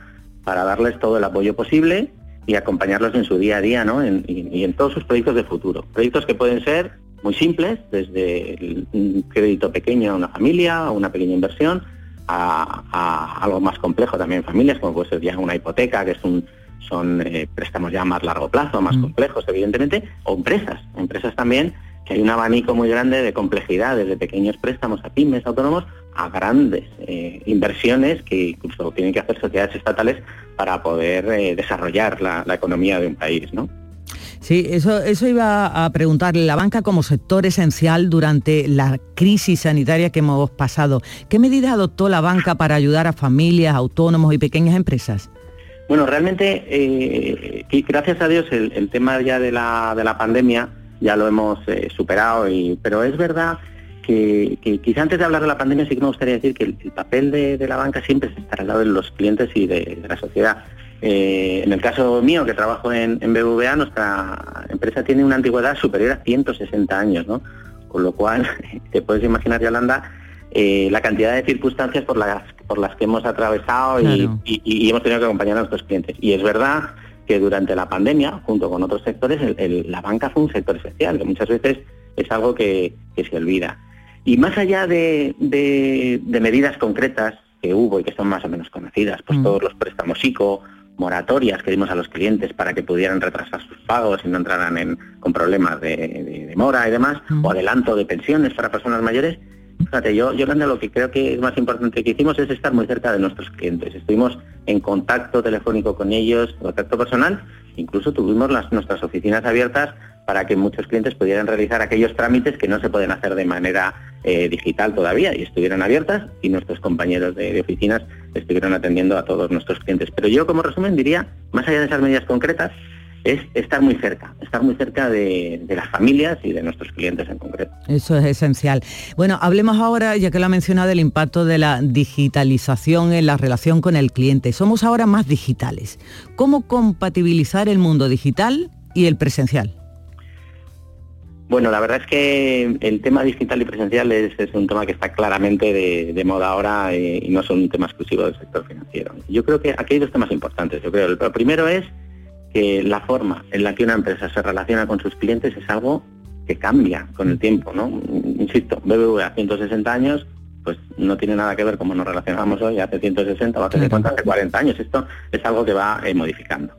para darles todo el apoyo posible y acompañarlos en su día a día ¿no? Y, en todos sus proyectos de futuro. Proyectos que pueden ser muy simples, desde un crédito pequeño a una familia, a una pequeña inversión, a, a, algo más complejo también en familias, como puede ser ya una hipoteca, que es un, son eh, préstamos ya más largo plazo, más mm. complejos, evidentemente, o empresas, empresas también, que hay un abanico muy grande de complejidad, desde pequeños préstamos a pymes, autónomos, a grandes eh, inversiones que incluso tienen que hacer sociedades estatales para poder eh, desarrollar la, la, economía de un país, ¿no? Sí, eso, eso iba a preguntarle. La banca como sector esencial durante la crisis sanitaria que hemos pasado. ¿Qué medidas adoptó la banca para ayudar a familias, autónomos y pequeñas empresas? Bueno, realmente, eh, gracias a Dios, el, tema ya de la, de la pandemia ya lo hemos eh, superado, y, pero es verdad que, que, quizá antes de hablar de la pandemia sí que me gustaría decir que el, el papel de, la banca siempre es estar al lado de los clientes y de la sociedad. Eh, en el caso mío, que trabajo en, en, BBVA, nuestra empresa tiene una antigüedad superior a 160 años, ¿no? Con lo cual, te puedes imaginar, Yolanda, eh, la cantidad de circunstancias por las, por las que hemos atravesado claro. y, y, y, hemos tenido que acompañar a nuestros clientes. Y es verdad que durante la pandemia, junto con otros sectores, el, el, la banca fue un sector esencial, que muchas veces es algo que, que se olvida. Y más allá de, de, de, medidas concretas que hubo y que son más o menos conocidas, pues mm. todos los préstamos ICO, moratorias que dimos a los clientes para que pudieran retrasar sus pagos y no entraran en, con problemas de, de, de mora y demás, o adelanto de pensiones para personas mayores. Fíjate, yo, yo lo que creo que es más importante que hicimos es estar muy cerca de nuestros clientes. Estuvimos en contacto telefónico con ellos, contacto personal, incluso tuvimos las, nuestras oficinas abiertas para que muchos clientes pudieran realizar aquellos trámites que no se pueden hacer de manera eh, digital todavía y estuvieran abiertas y nuestros compañeros de, de, oficinas estuvieron atendiendo a todos nuestros clientes. Pero yo como resumen diría, más allá de esas medidas concretas, es estar muy cerca, estar muy cerca de, de, las familias y de nuestros clientes en concreto. Eso es esencial. Bueno, hablemos ahora, ya que lo ha mencionado, del impacto de la digitalización en la relación con el cliente. Somos ahora más digitales. ¿Cómo compatibilizar el mundo digital y el presencial? Bueno, la verdad es que el tema digital y presencial es, es un tema que está claramente de, de moda ahora y no son un tema exclusivo del sector financiero. Yo creo que aquí hay dos temas importantes. Yo creo el primero es que la forma en la que una empresa se relaciona con sus clientes es algo que cambia con el tiempo, ¿no? Insisto, BBVA 160 años, pues no tiene nada que ver como nos relacionamos hoy hace 160 o hace 50, hace 40 años. Esto es algo que va eh, modificando.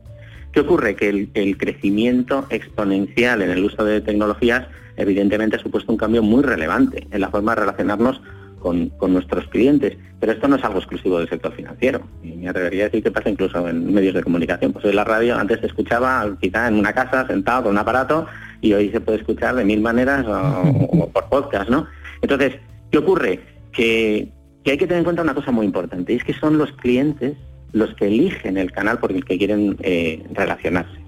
¿Qué ocurre? Que el, crecimiento exponencial en el uso de tecnologías evidentemente ha supuesto un cambio muy relevante en la forma de relacionarnos con, con, nuestros clientes. Pero esto no es algo exclusivo del sector financiero. Y me atrevería a decir que pasa incluso en medios de comunicación. Pues hoy la radio antes se escuchaba quizá en una casa sentado con un aparato y hoy se puede escuchar de mil maneras o, por podcast, ¿no? Entonces, ¿qué ocurre? Que hay que tener en cuenta una cosa muy importante, y es que son los clientes los que eligen el canal por el que quieren eh, relacionarse.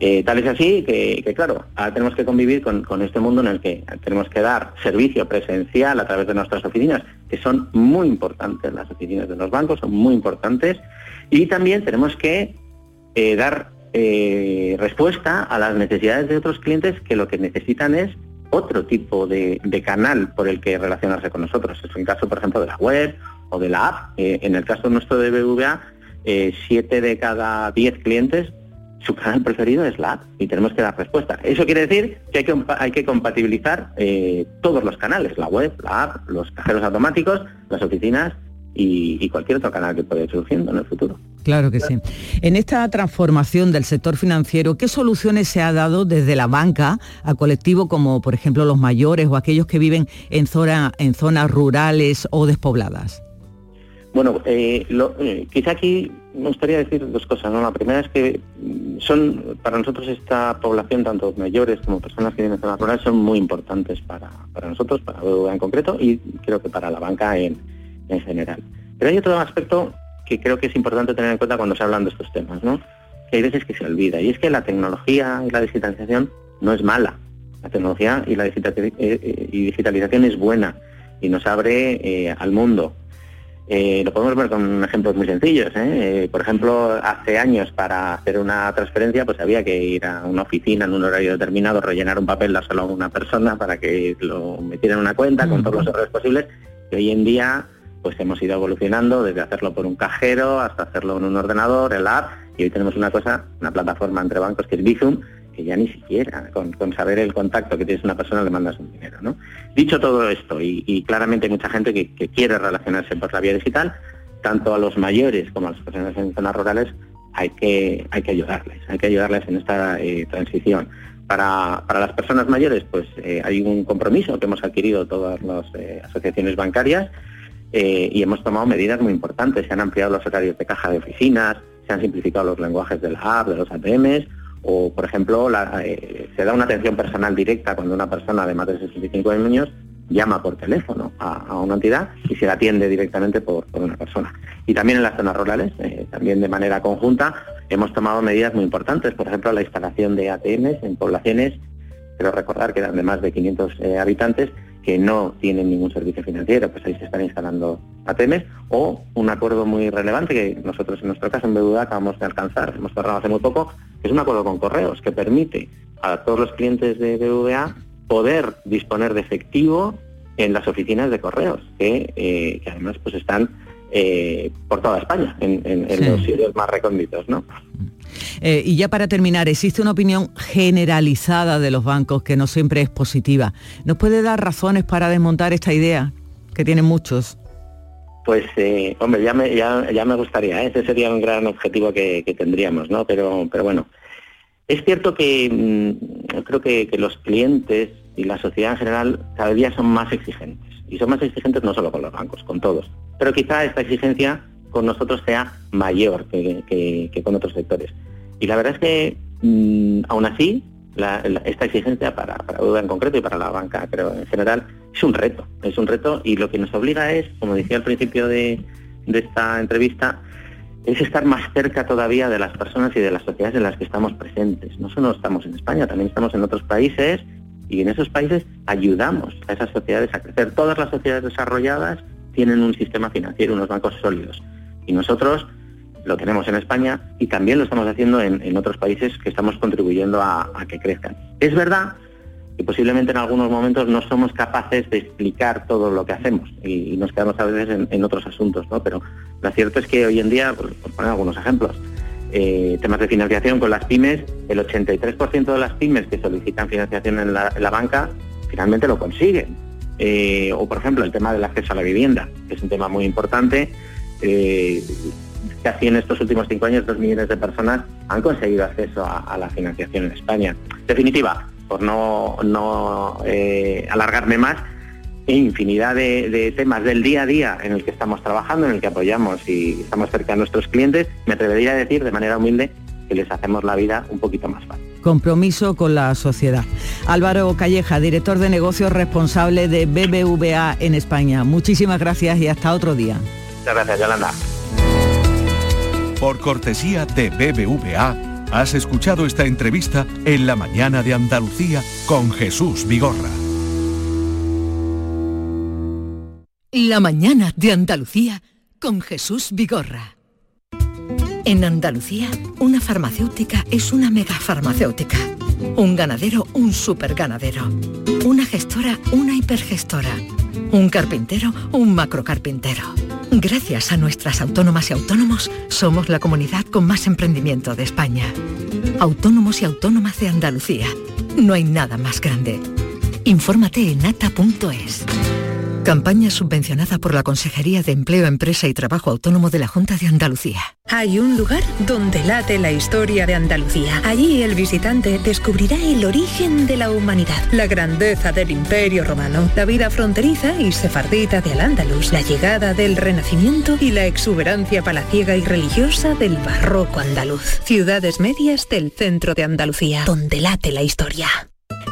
Eh, tal es así que, claro, ahora tenemos que convivir con, este mundo en el que tenemos que dar servicio presencial a través de nuestras oficinas, que son muy importantes, las oficinas de los bancos son muy importantes, y también tenemos que eh, dar respuesta a las necesidades de otros clientes que lo que necesitan es otro tipo de, canal por el que relacionarse con nosotros. Es el caso, por ejemplo, de la web o de la app. En el caso nuestro de BVA, eh, siete de cada diez clientes su canal preferido es la app y tenemos que dar respuesta. Eso quiere decir que hay que, compatibilizar eh, todos los canales, la web, la app, los cajeros automáticos, las oficinas y, y, cualquier otro canal que pueda ir surgiendo en el futuro. Claro que sí. En esta transformación del sector financiero, ¿qué soluciones se ha dado desde la banca a colectivos como, por ejemplo, los mayores o aquellos que viven en, zona, en zonas rurales o despobladas? Bueno, eh, lo, eh, quizá aquí me gustaría decir dos cosas. ¿no? La primera es que son, para nosotros esta población, tanto mayores como personas que viven en zonas son muy importantes para, para nosotros, para BBVA en concreto, y creo que para la banca en, en general. Pero hay otro aspecto que creo que es importante tener en cuenta cuando se hablan de estos temas, ¿no? Que hay veces que se olvida, y es que la tecnología y la digitalización no es mala. La tecnología y la digitalización es buena y nos abre eh, al mundo. Eh, lo podemos ver con ejemplos muy sencillos. ¿eh? Eh, por ejemplo, hace años para hacer una transferencia pues había que ir a una oficina en un horario determinado, rellenar un papel, dárselo a una persona para que lo metiera en una cuenta con todos los errores posibles. Y hoy en día pues hemos ido evolucionando desde hacerlo por un cajero hasta hacerlo en un ordenador, el app, y hoy tenemos una cosa, una plataforma entre bancos que es Bizum, que ya ni siquiera con, con, saber el contacto que tienes una persona le mandas un dinero. ¿no? Dicho todo esto, y, claramente mucha gente que, que, quiere relacionarse por la vía digital, tanto a los mayores como a las personas en zonas rurales hay que, hay que ayudarles, hay que ayudarles en esta eh, transición. Para, para, las personas mayores, pues eh, hay un compromiso que hemos adquirido todas las eh, asociaciones bancarias y hemos tomado medidas muy importantes. Se han ampliado los horarios de caja de oficinas, se han simplificado los lenguajes de la app, de los ATMs, o, por ejemplo, eh, se da una atención personal directa cuando una persona de más de 65 años llama por teléfono a, a una entidad y se la atiende directamente por, por, una persona. Y también en las zonas rurales, eh, también de manera conjunta, hemos tomado medidas muy importantes, por ejemplo, la instalación de ATMs en poblaciones, quiero recordar que eran de más de 500 eh, habitantes, que no tienen ningún servicio financiero, pues ahí se están instalando ATMs, o un acuerdo muy relevante que nosotros en nuestro caso en BBVA acabamos de alcanzar, hemos cerrado hace muy poco, que es un acuerdo con correos que permite a todos los clientes de BBVA poder disponer de efectivo en las oficinas de correos, que, eh, que además pues están eh, por toda España, en, en, en sí. los sitios más recónditos, ¿no? Eh, y ya para terminar, existe una opinión generalizada de los bancos que no siempre es positiva. ¿Nos puede dar razones para desmontar esta idea que tienen muchos? Pues, eh, hombre, ya me, ya, ya me gustaría, ese sería un gran objetivo que, que, tendríamos, ¿no? Pero, pero bueno, es cierto que mmm, creo que, que los clientes y la sociedad en general cada día son más exigentes. Y son más exigentes no solo con los bancos, con todos. Pero quizá esta exigencia con nosotros sea mayor que, que, con otros sectores. Y la verdad es que, mmm, aún así, esta exigencia para, para Duda en concreto y para la banca, pero en general, es un reto. Es un reto y lo que nos obliga es, como decía al principio de, de esta entrevista, es estar más cerca todavía de las personas y de las sociedades en las que estamos presentes. No solo estamos en España, también estamos en otros países y en esos países ayudamos a esas sociedades a crecer. Todas las sociedades desarrolladas tienen un sistema financiero, unos bancos sólidos. Y nosotros lo tenemos en España y también lo estamos haciendo en, en otros países que estamos contribuyendo a, que crezcan. Es verdad que posiblemente en algunos momentos no somos capaces de explicar todo lo que hacemos y, nos quedamos a veces en, en, otros asuntos, ¿no? Pero lo cierto es que hoy en día, por poner algunos ejemplos, eh, temas de financiación con las pymes, el 83% de las pymes que solicitan financiación en la, en banca finalmente lo consiguen. Eh, o por ejemplo el tema del acceso a la vivienda, que es un tema muy importante. Eh, casi en estos últimos cinco años dos millones de personas han conseguido acceso a, la financiación en España. Definitiva, por no, no eh, alargarme más, infinidad de, temas del día a día en el que estamos trabajando, en el que apoyamos y estamos cerca de nuestros clientes, me atrevería a decir de manera humilde que les hacemos la vida un poquito más fácil. Compromiso con la sociedad. Álvaro Calleja, director de negocios responsable de BBVA en España. Muchísimas gracias y hasta otro día. Muchas gracias, Yolanda. Por cortesía de BBVA, has escuchado esta entrevista en la mañana de Andalucía con Jesús Vigorra. La mañana de Andalucía con Jesús Vigorra. En Andalucía, una farmacéutica es una megafarmacéutica. Un ganadero, un superganadero. Una gestora, una hipergestora. Un carpintero, un macrocarpintero. Gracias a nuestras autónomas y autónomos, somos la comunidad con más emprendimiento de España. Autónomos y autónomas de Andalucía. No hay nada más grande. Infórmate en ata.es. Campaña subvencionada por la Consejería de Empleo, Empresa y Trabajo Autónomo de la Junta de Andalucía. Hay un lugar donde late la historia de Andalucía. Allí el visitante descubrirá el origen de la humanidad, la grandeza del Imperio Romano, la vida fronteriza y sefardita de Al-Ándalus, la llegada del Renacimiento y la exuberancia palaciega y religiosa del barroco andaluz. Ciudades medias del centro de Andalucía, donde late la historia.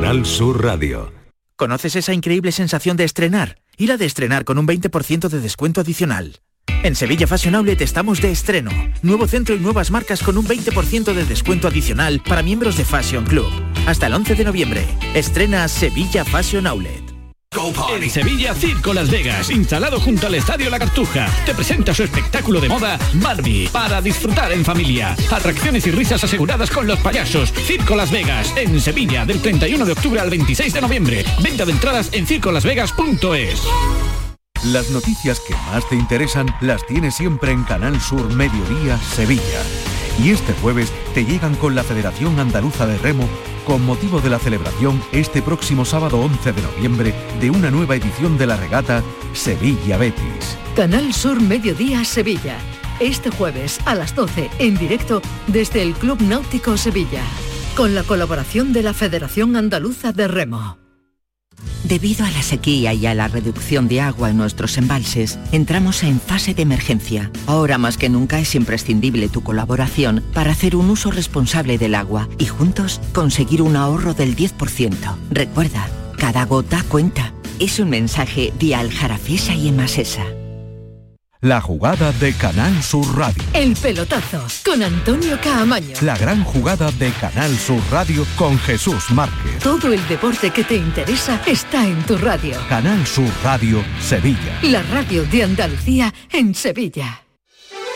Canal Sur Radio. ¿Conoces esa increíble sensación de estrenar? Y la de estrenar con un 20% de descuento adicional. En Sevilla Fashion Outlet estamos de estreno. Nuevo centro y nuevas marcas con un 20% de descuento adicional para miembros de Fashion Club. Hasta el 11 de noviembre. Estrena Sevilla Fashion Outlet. En Sevilla, Circo Las Vegas, instalado junto al Estadio La Cartuja, te presenta su espectáculo de moda Barbie, para disfrutar en familia. Atracciones y risas aseguradas con los payasos. Circo Las Vegas, en Sevilla, del 31 de octubre al 26 de noviembre. Venta de entradas en circolasvegas.es. Las noticias que más te interesan las tienes siempre en Canal Sur Mediodía Sevilla. Y este jueves te llegan con la Federación Andaluza de Remo con motivo de la celebración este próximo sábado 11 de noviembre de una nueva edición de la regata Sevilla Betis. Canal Sur Mediodía Sevilla. Este jueves a las 12 en directo desde el Club Náutico Sevilla, con la colaboración de la Federación Andaluza de Remo. Debido a la sequía y a la reducción de agua en nuestros embalses, entramos en fase de emergencia. Ahora más que nunca es imprescindible tu colaboración para hacer un uso responsable del agua y juntos conseguir un ahorro del 10%. Recuerda, cada gota cuenta. Es un mensaje de Aljarafesa y Emasesa. La jugada de Canal Sur Radio. El pelotazo con Antonio Caamaño. La gran jugada de Canal Sur Radio con Jesús Márquez. Todo el deporte que te interesa está en tu radio. Canal Sur Radio Sevilla. La radio de Andalucía en Sevilla.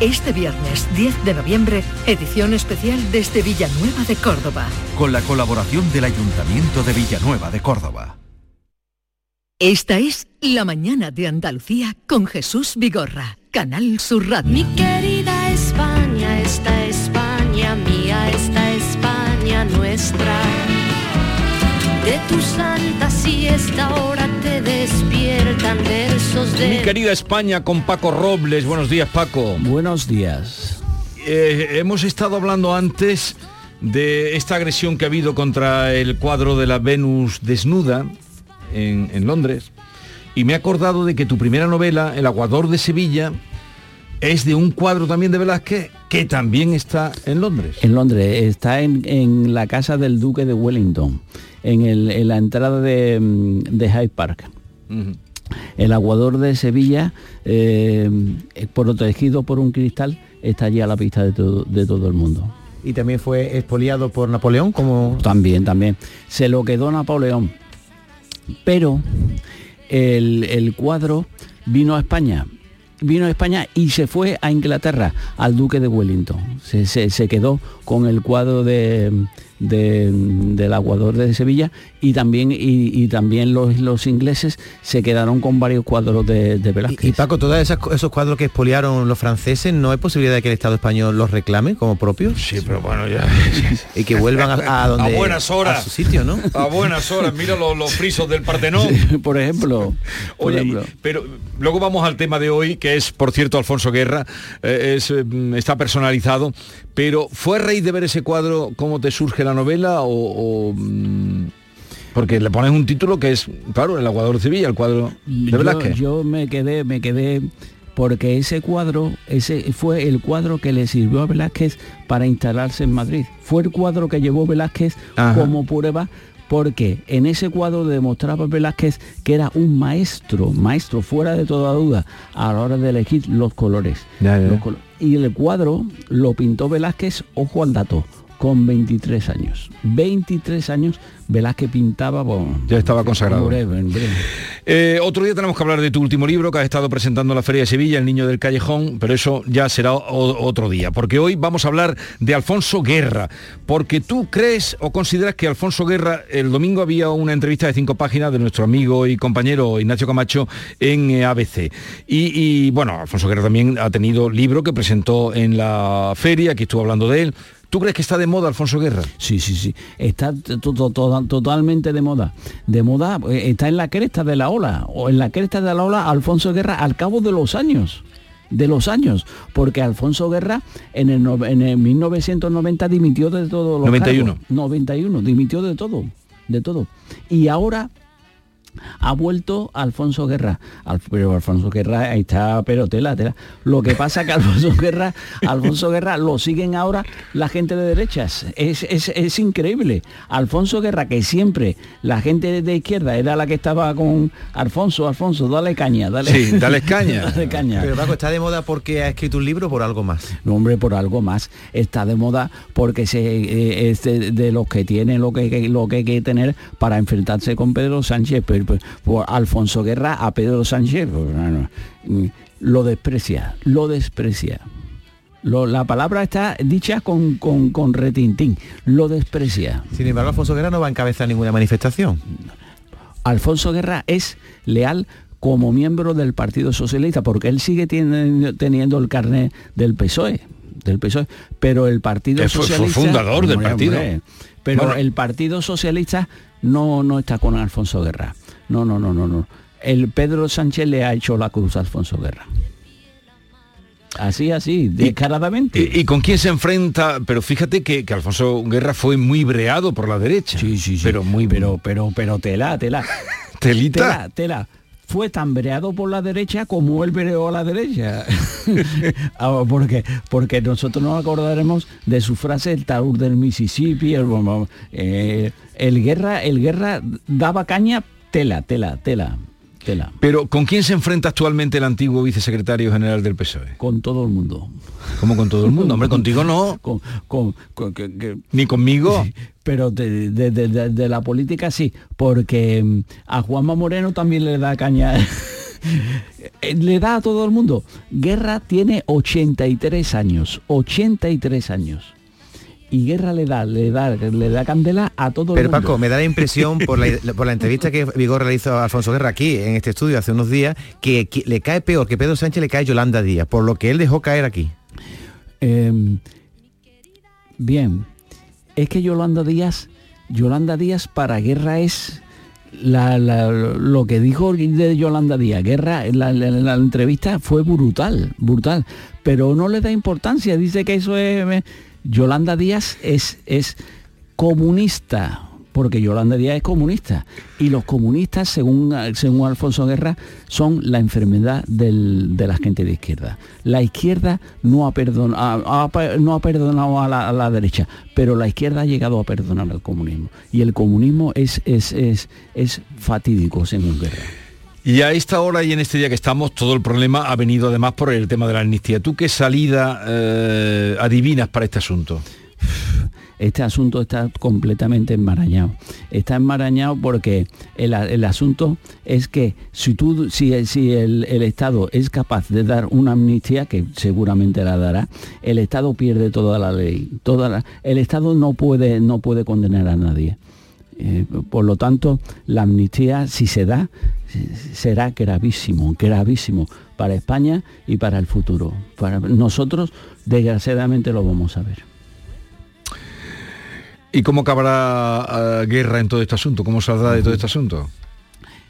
Este viernes 10 de noviembre, edición especial desde Villanueva de Córdoba. Con la colaboración del Ayuntamiento de Villanueva de Córdoba. Esta es La mañana de Andalucía con Jesús Vigorra, Canal Sur Radio. Mi querida España, esta España mía, esta España nuestra. De tu santa siesta ahora te despiertan versos de... Mi querida España con Paco Robles. Buenos días, Paco. Buenos días. Eh, hemos estado hablando antes de esta agresión que ha habido contra el cuadro de la Venus desnuda en, en Londres y me he acordado de que tu primera novela, El aguador de Sevilla, es de un cuadro también de Velázquez que también está en Londres. En Londres, está en, en la casa del duque de Wellington, en, el- en la entrada de, mm, de Hyde Park. El aguador de Sevilla, eh, protegido por un cristal, está allí a la vista de todo, de todo el mundo. Y también fue expoliado por Napoleón como... También, también. Se lo quedó Napoleón. Pero el, el cuadro vino a España. Vino a España y se fue a Inglaterra, al duque de Wellington. Se, se- se quedó con el cuadro de, de- del aguador de Sevilla y también, y, y también los, los ingleses se quedaron con varios cuadros de, de Velázquez. Y Paco, todos esas- esos cuadros que expoliaron los franceses, ¿no hay posibilidad de que el Estado español los reclame como propios? Sí, pero bueno, ya... Y que vuelvan a, a donde... a buenas horas. A su sitio, ¿no? A buenas horas, mira los, los frisos del Partenón. por ejemplo. por Oye, ejemplo. pero luego vamos al tema de hoy, que es, por cierto, Alfonso Guerra, eh, es, eh, está personalizado, pero ¿fue rey de ver ese cuadro cómo te surge la novela o...? o, mm, porque le pones un título que es, claro, el aguador de Sevilla, el cuadro de yo, Velázquez. yo me quedé, me quedé porque ese cuadro, ese fue el cuadro que le sirvió a Velázquez para instalarse en Madrid. Fue el cuadro que llevó Velázquez Ajá. como prueba porque en ese cuadro demostraba Velázquez que era un maestro, maestro fuera de toda duda a la hora de elegir los colores. Ya, ya. Los colo- y el cuadro lo pintó Velázquez, ojo al dato, con 23 años. 23 años Velázquez pintaba, bueno, Ya estaba consagrado. en breve, en breve. Eh, otro día tenemos que hablar de tu último libro que has estado presentando en la Feria de Sevilla, El Niño del Callejón, pero eso ya será o- otro día, porque hoy vamos a hablar de Alfonso Guerra, porque tú crees o consideras que Alfonso Guerra, el domingo había una entrevista de cinco páginas de nuestro amigo y compañero Ignacio Camacho en eh, ABC. Y, y, bueno, Alfonso Guerra también ha tenido libro que presentó en la feria, aquí estuvo hablando de él. ¿Tú crees que está de moda Alfonso Guerra? Sí, sí, sí. Está to- to- to- totalmente de moda. De moda, eh, está en la cresta de la ola. O en la cresta de la ola Alfonso Guerra al cabo de los años. De los años. Porque Alfonso Guerra en el, en el 1990 dimitió de todo los 91. cargos. 91. Dimitió de todo. De todo. Y ahora ha vuelto Alfonso Guerra. Al- pero Alfonso Guerra ahí está, pero tela, tela. Lo que pasa que Alfonso Guerra, Alfonso Guerra lo siguen ahora la gente de derechas. Es, es- es increíble. Alfonso Guerra, que siempre la gente de izquierda era la que estaba con Alfonso, Alfonso, dale caña, dale. Sí, dale caña. dale caña. Pero Paco, ¿está de moda porque ha escrito un libro por algo más? No, hombre, por algo más. Está de moda porque se, eh, es de, de los que tienen lo que, que- lo que hay que tener para enfrentarse con Pedro Sánchez. Pero, por Alfonso Guerra a Pedro Sánchez pues, no, no, lo desprecia, lo desprecia. Lo- la palabra está dicha con, con, con retintín, lo desprecia. Sin embargo, Alfonso Guerra no va a encabezar ninguna manifestación. Alfonso Guerra es leal como miembro del Partido Socialista, porque él sigue tiene- teniendo el carnet del PSOE, del PSOE, pero el Partido fue Socialista... fundador del partido. pero Bueno. el Partido Socialista no, no está con Alfonso Guerra. No, no, no, no, no. El Pedro Sánchez le ha hecho la cruz a Alfonso Guerra. Así, así, descaradamente. ¿Y, y con quién se enfrenta? Pero fíjate que, que Alfonso Guerra fue muy breado por la derecha. Sí, sí, sí. Pero muy pero, pero, pero tela, tela. Telita. Tela, tela. Fue tan breado por la derecha como él breó a la derecha. Ah, porque, porque nosotros nos acordaremos de su frase el taur del Mississippi, el, eh, el guerra, el guerra daba caña, tela, tela, tela, tela. Pero ¿con quién se enfrenta actualmente el antiguo vicesecretario general del PSOE? Con todo el mundo. ¿Cómo con todo el mundo? Hombre, contigo no. Con, con- con- que- que- Ni conmigo. pero de, de- de- de- de la política sí, porque mm, a Juanma Moreno también le da caña. Eh, le da a todo el mundo. Guerra tiene 83 años, 83 años. Y Guerra le da, le da, le da candela a todo Pero el mundo. Paco, me da la impresión por la, por la entrevista que Vigor realizó a Alfonso Guerra aquí en este estudio hace unos días, que, que le cae peor que Pedro Sánchez le cae Yolanda Díaz, por lo que él dejó caer aquí. Eh, bien, es que Yolanda Díaz, Yolanda Díaz para Guerra es la- la- lo que dijo de Yolanda Díaz. Guerra, la, la- la entrevista fue brutal, brutal, pero no le da importancia. Dice que eso es... Yolanda Díaz es, es comunista, porque Yolanda Díaz es comunista y los comunistas, según, según Alfonso Guerra, son la enfermedad de la gente de izquierda. La izquierda no ha, perdon- ha- ha- no ha perdonado a la, a la derecha, pero la izquierda ha llegado a perdonar al comunismo. Y el comunismo es, es, es, es fatídico, según Guerra. Y a esta hora y en este día que estamos, todo el problema ha venido además por el tema de la amnistía. ¿Tú qué salida eh, adivinas para este asunto? este asunto está completamente enmarañado. Está enmarañado porque el, el asunto es que si, tú, si, si el, el Estado es capaz de dar una amnistía, que seguramente la dará, el Estado pierde toda la ley. Toda el Estado no puede, no puede condenar a nadie. Eh, por lo tanto, la amnistía, si se da, será gravísimo, gravísimo para España y para el futuro. Para nosotros, desgraciadamente, lo vamos a ver. ¿Y cómo acabará eh, guerra en todo este asunto? ¿Cómo saldrá de todo este asunto?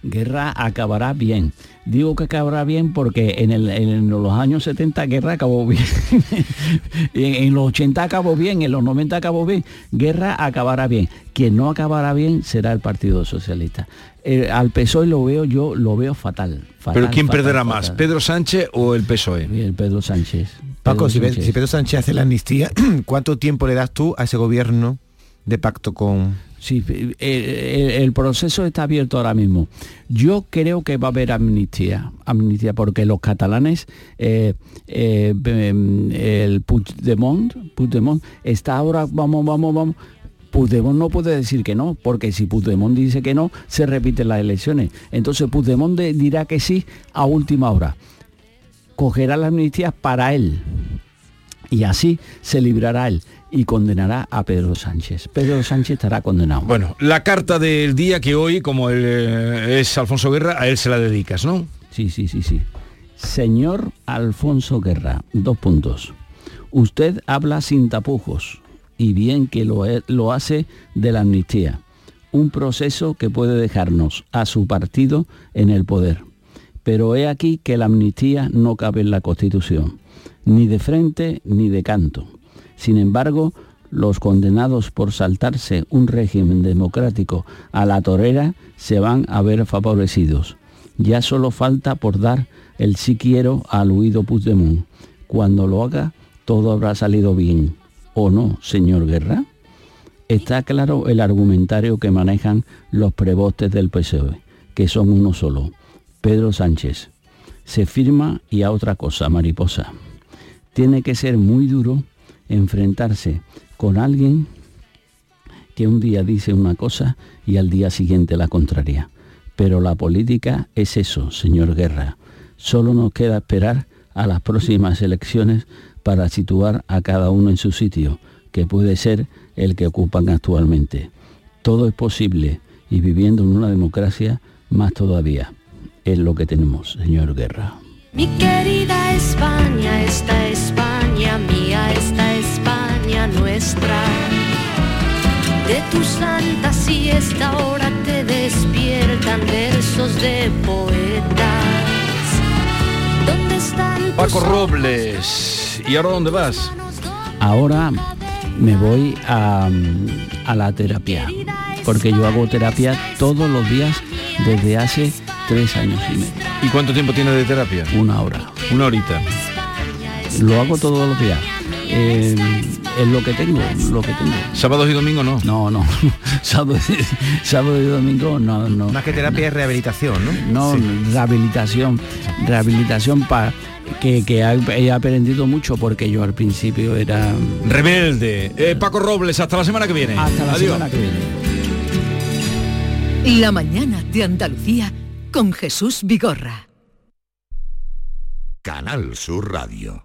Guerra acabará bien. Digo que acabará bien porque en, el- en los años 70 Guerra acabó bien. en, en los 80 acabó bien, en los 90 acabó bien. Guerra acabará bien. Quien no acabará bien será el Partido Socialista. Eh, al PSOE lo veo yo, lo veo fatal. fatal, ¿Pero quién fatal, perderá fatal. más? ¿Pedro Sánchez o el PSOE? El Pedro Sánchez. Paco, Pedro si, Pe- Sánchez. si Pedro Sánchez hace la amnistía, ¿cuánto tiempo le das tú a ese gobierno de pacto con... Sí, el, el- el proceso está abierto ahora mismo. Yo creo que va a haber amnistía, amnistía porque los catalanes, eh, eh, em, el Puigdemont, Puigdemont está ahora, vamos, vamos, vamos. Puigdemont no puede decir que no, porque si Puigdemont dice que no, se repiten las elecciones. Entonces Puigdemont de- dirá que sí a última hora. Cogerá la amnistía para él y así se librará él y condenará a Pedro Sánchez. Pedro Sánchez estará condenado. Bueno, la carta del día que hoy, como él, eh, es Alfonso Guerra, a él se la dedicas, ¿no? Sí, sí, sí, sí. Señor Alfonso Guerra, dos puntos. Usted habla sin tapujos y bien que lo, lo hace de la amnistía, un proceso que puede dejarnos a su partido en el poder. Pero he aquí que la amnistía no cabe en la Constitución, ni de frente ni de canto. Sin embargo, los condenados por saltarse un régimen democrático a la torera se van a ver favorecidos. Ya solo falta por dar el sí quiero al huido Puigdemont. Cuando lo haga, todo habrá salido bien. ¿O no, señor Guerra? Está claro el argumentario que manejan los prebostes del PSOE, que son uno solo, Pedro Sánchez. Se firma y a otra cosa, mariposa. Tiene que ser muy duro enfrentarse con alguien que un día dice una cosa y al día siguiente la contraria. Pero la política es eso, señor Guerra. Solo nos queda esperar a las próximas elecciones para situar a cada uno en su sitio, que puede ser el que ocupan actualmente. Todo es posible y viviendo en una democracia, más todavía. Es lo que tenemos, señor Guerra. Mi querida España, esta España nuestra. De tu santa siesta ahora te despiertan versos de poetas. ¿Dónde están tus Paco Robles. ¿Y ahora dónde vas? Ahora me voy a, a la terapia, porque yo hago terapia todos los días desde hace tres años y medio. ¿Y cuánto tiempo tiene de terapia? Una hora. Una horita. Lo hago todos los días. Eh, es lo que tengo, lo que tengo. ¿Sábados y domingo no? No, no. sábado, sábado y domingo no, no. Más que terapia es rehabilitación, ¿no? No, Sí. rehabilitación. Rehabilitación para que, que he aprendido mucho porque yo al principio era Rebelde. Eh, Paco Robles, hasta la semana que viene. hasta la Adiós. semana que viene. La mañana de Andalucía con Jesús Vigorra. Canal Sur Radio.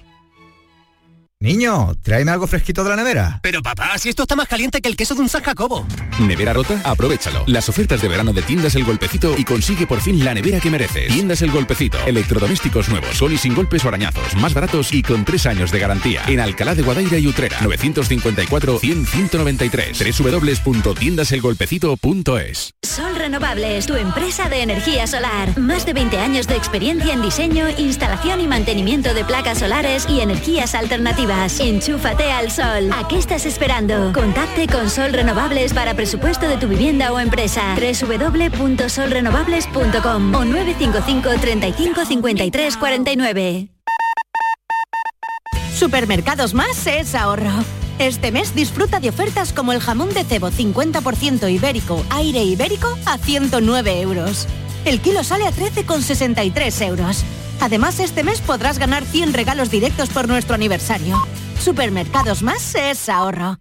Niño, tráeme algo fresquito de la nevera. Pero papá, si esto está más caliente que el queso de un San Jacobo. ¿Nevera rota? Aprovechalo. Las ofertas de verano de Tiendas El Golpecito y consigue por fin la nevera que mereces. Tiendas El Golpecito. Electrodomésticos nuevos, con y sin golpes o arañazos, más baratos y con tres años de garantía. En Alcalá de Guadaira y Utrera. 954-100-193. www.tiendaselgolpecito.es Sol Renovables, tu empresa de energía solar. Más de 20 años de experiencia en diseño, instalación y mantenimiento de placas solares y energías Enchúfate al sol. ¿A qué estás esperando? Contacte con Sol Renovables para presupuesto de tu vivienda o empresa. www.solrenovables.com o 955 35 53 49. Supermercados Más es ahorro. Este mes disfruta de ofertas como el jamón de cebo 50% ibérico, aire ibérico a 109 euros. El kilo sale a 13,63 euros. Además, este mes podrás ganar 100 regalos directos por nuestro aniversario. Supermercados Más es ahorro.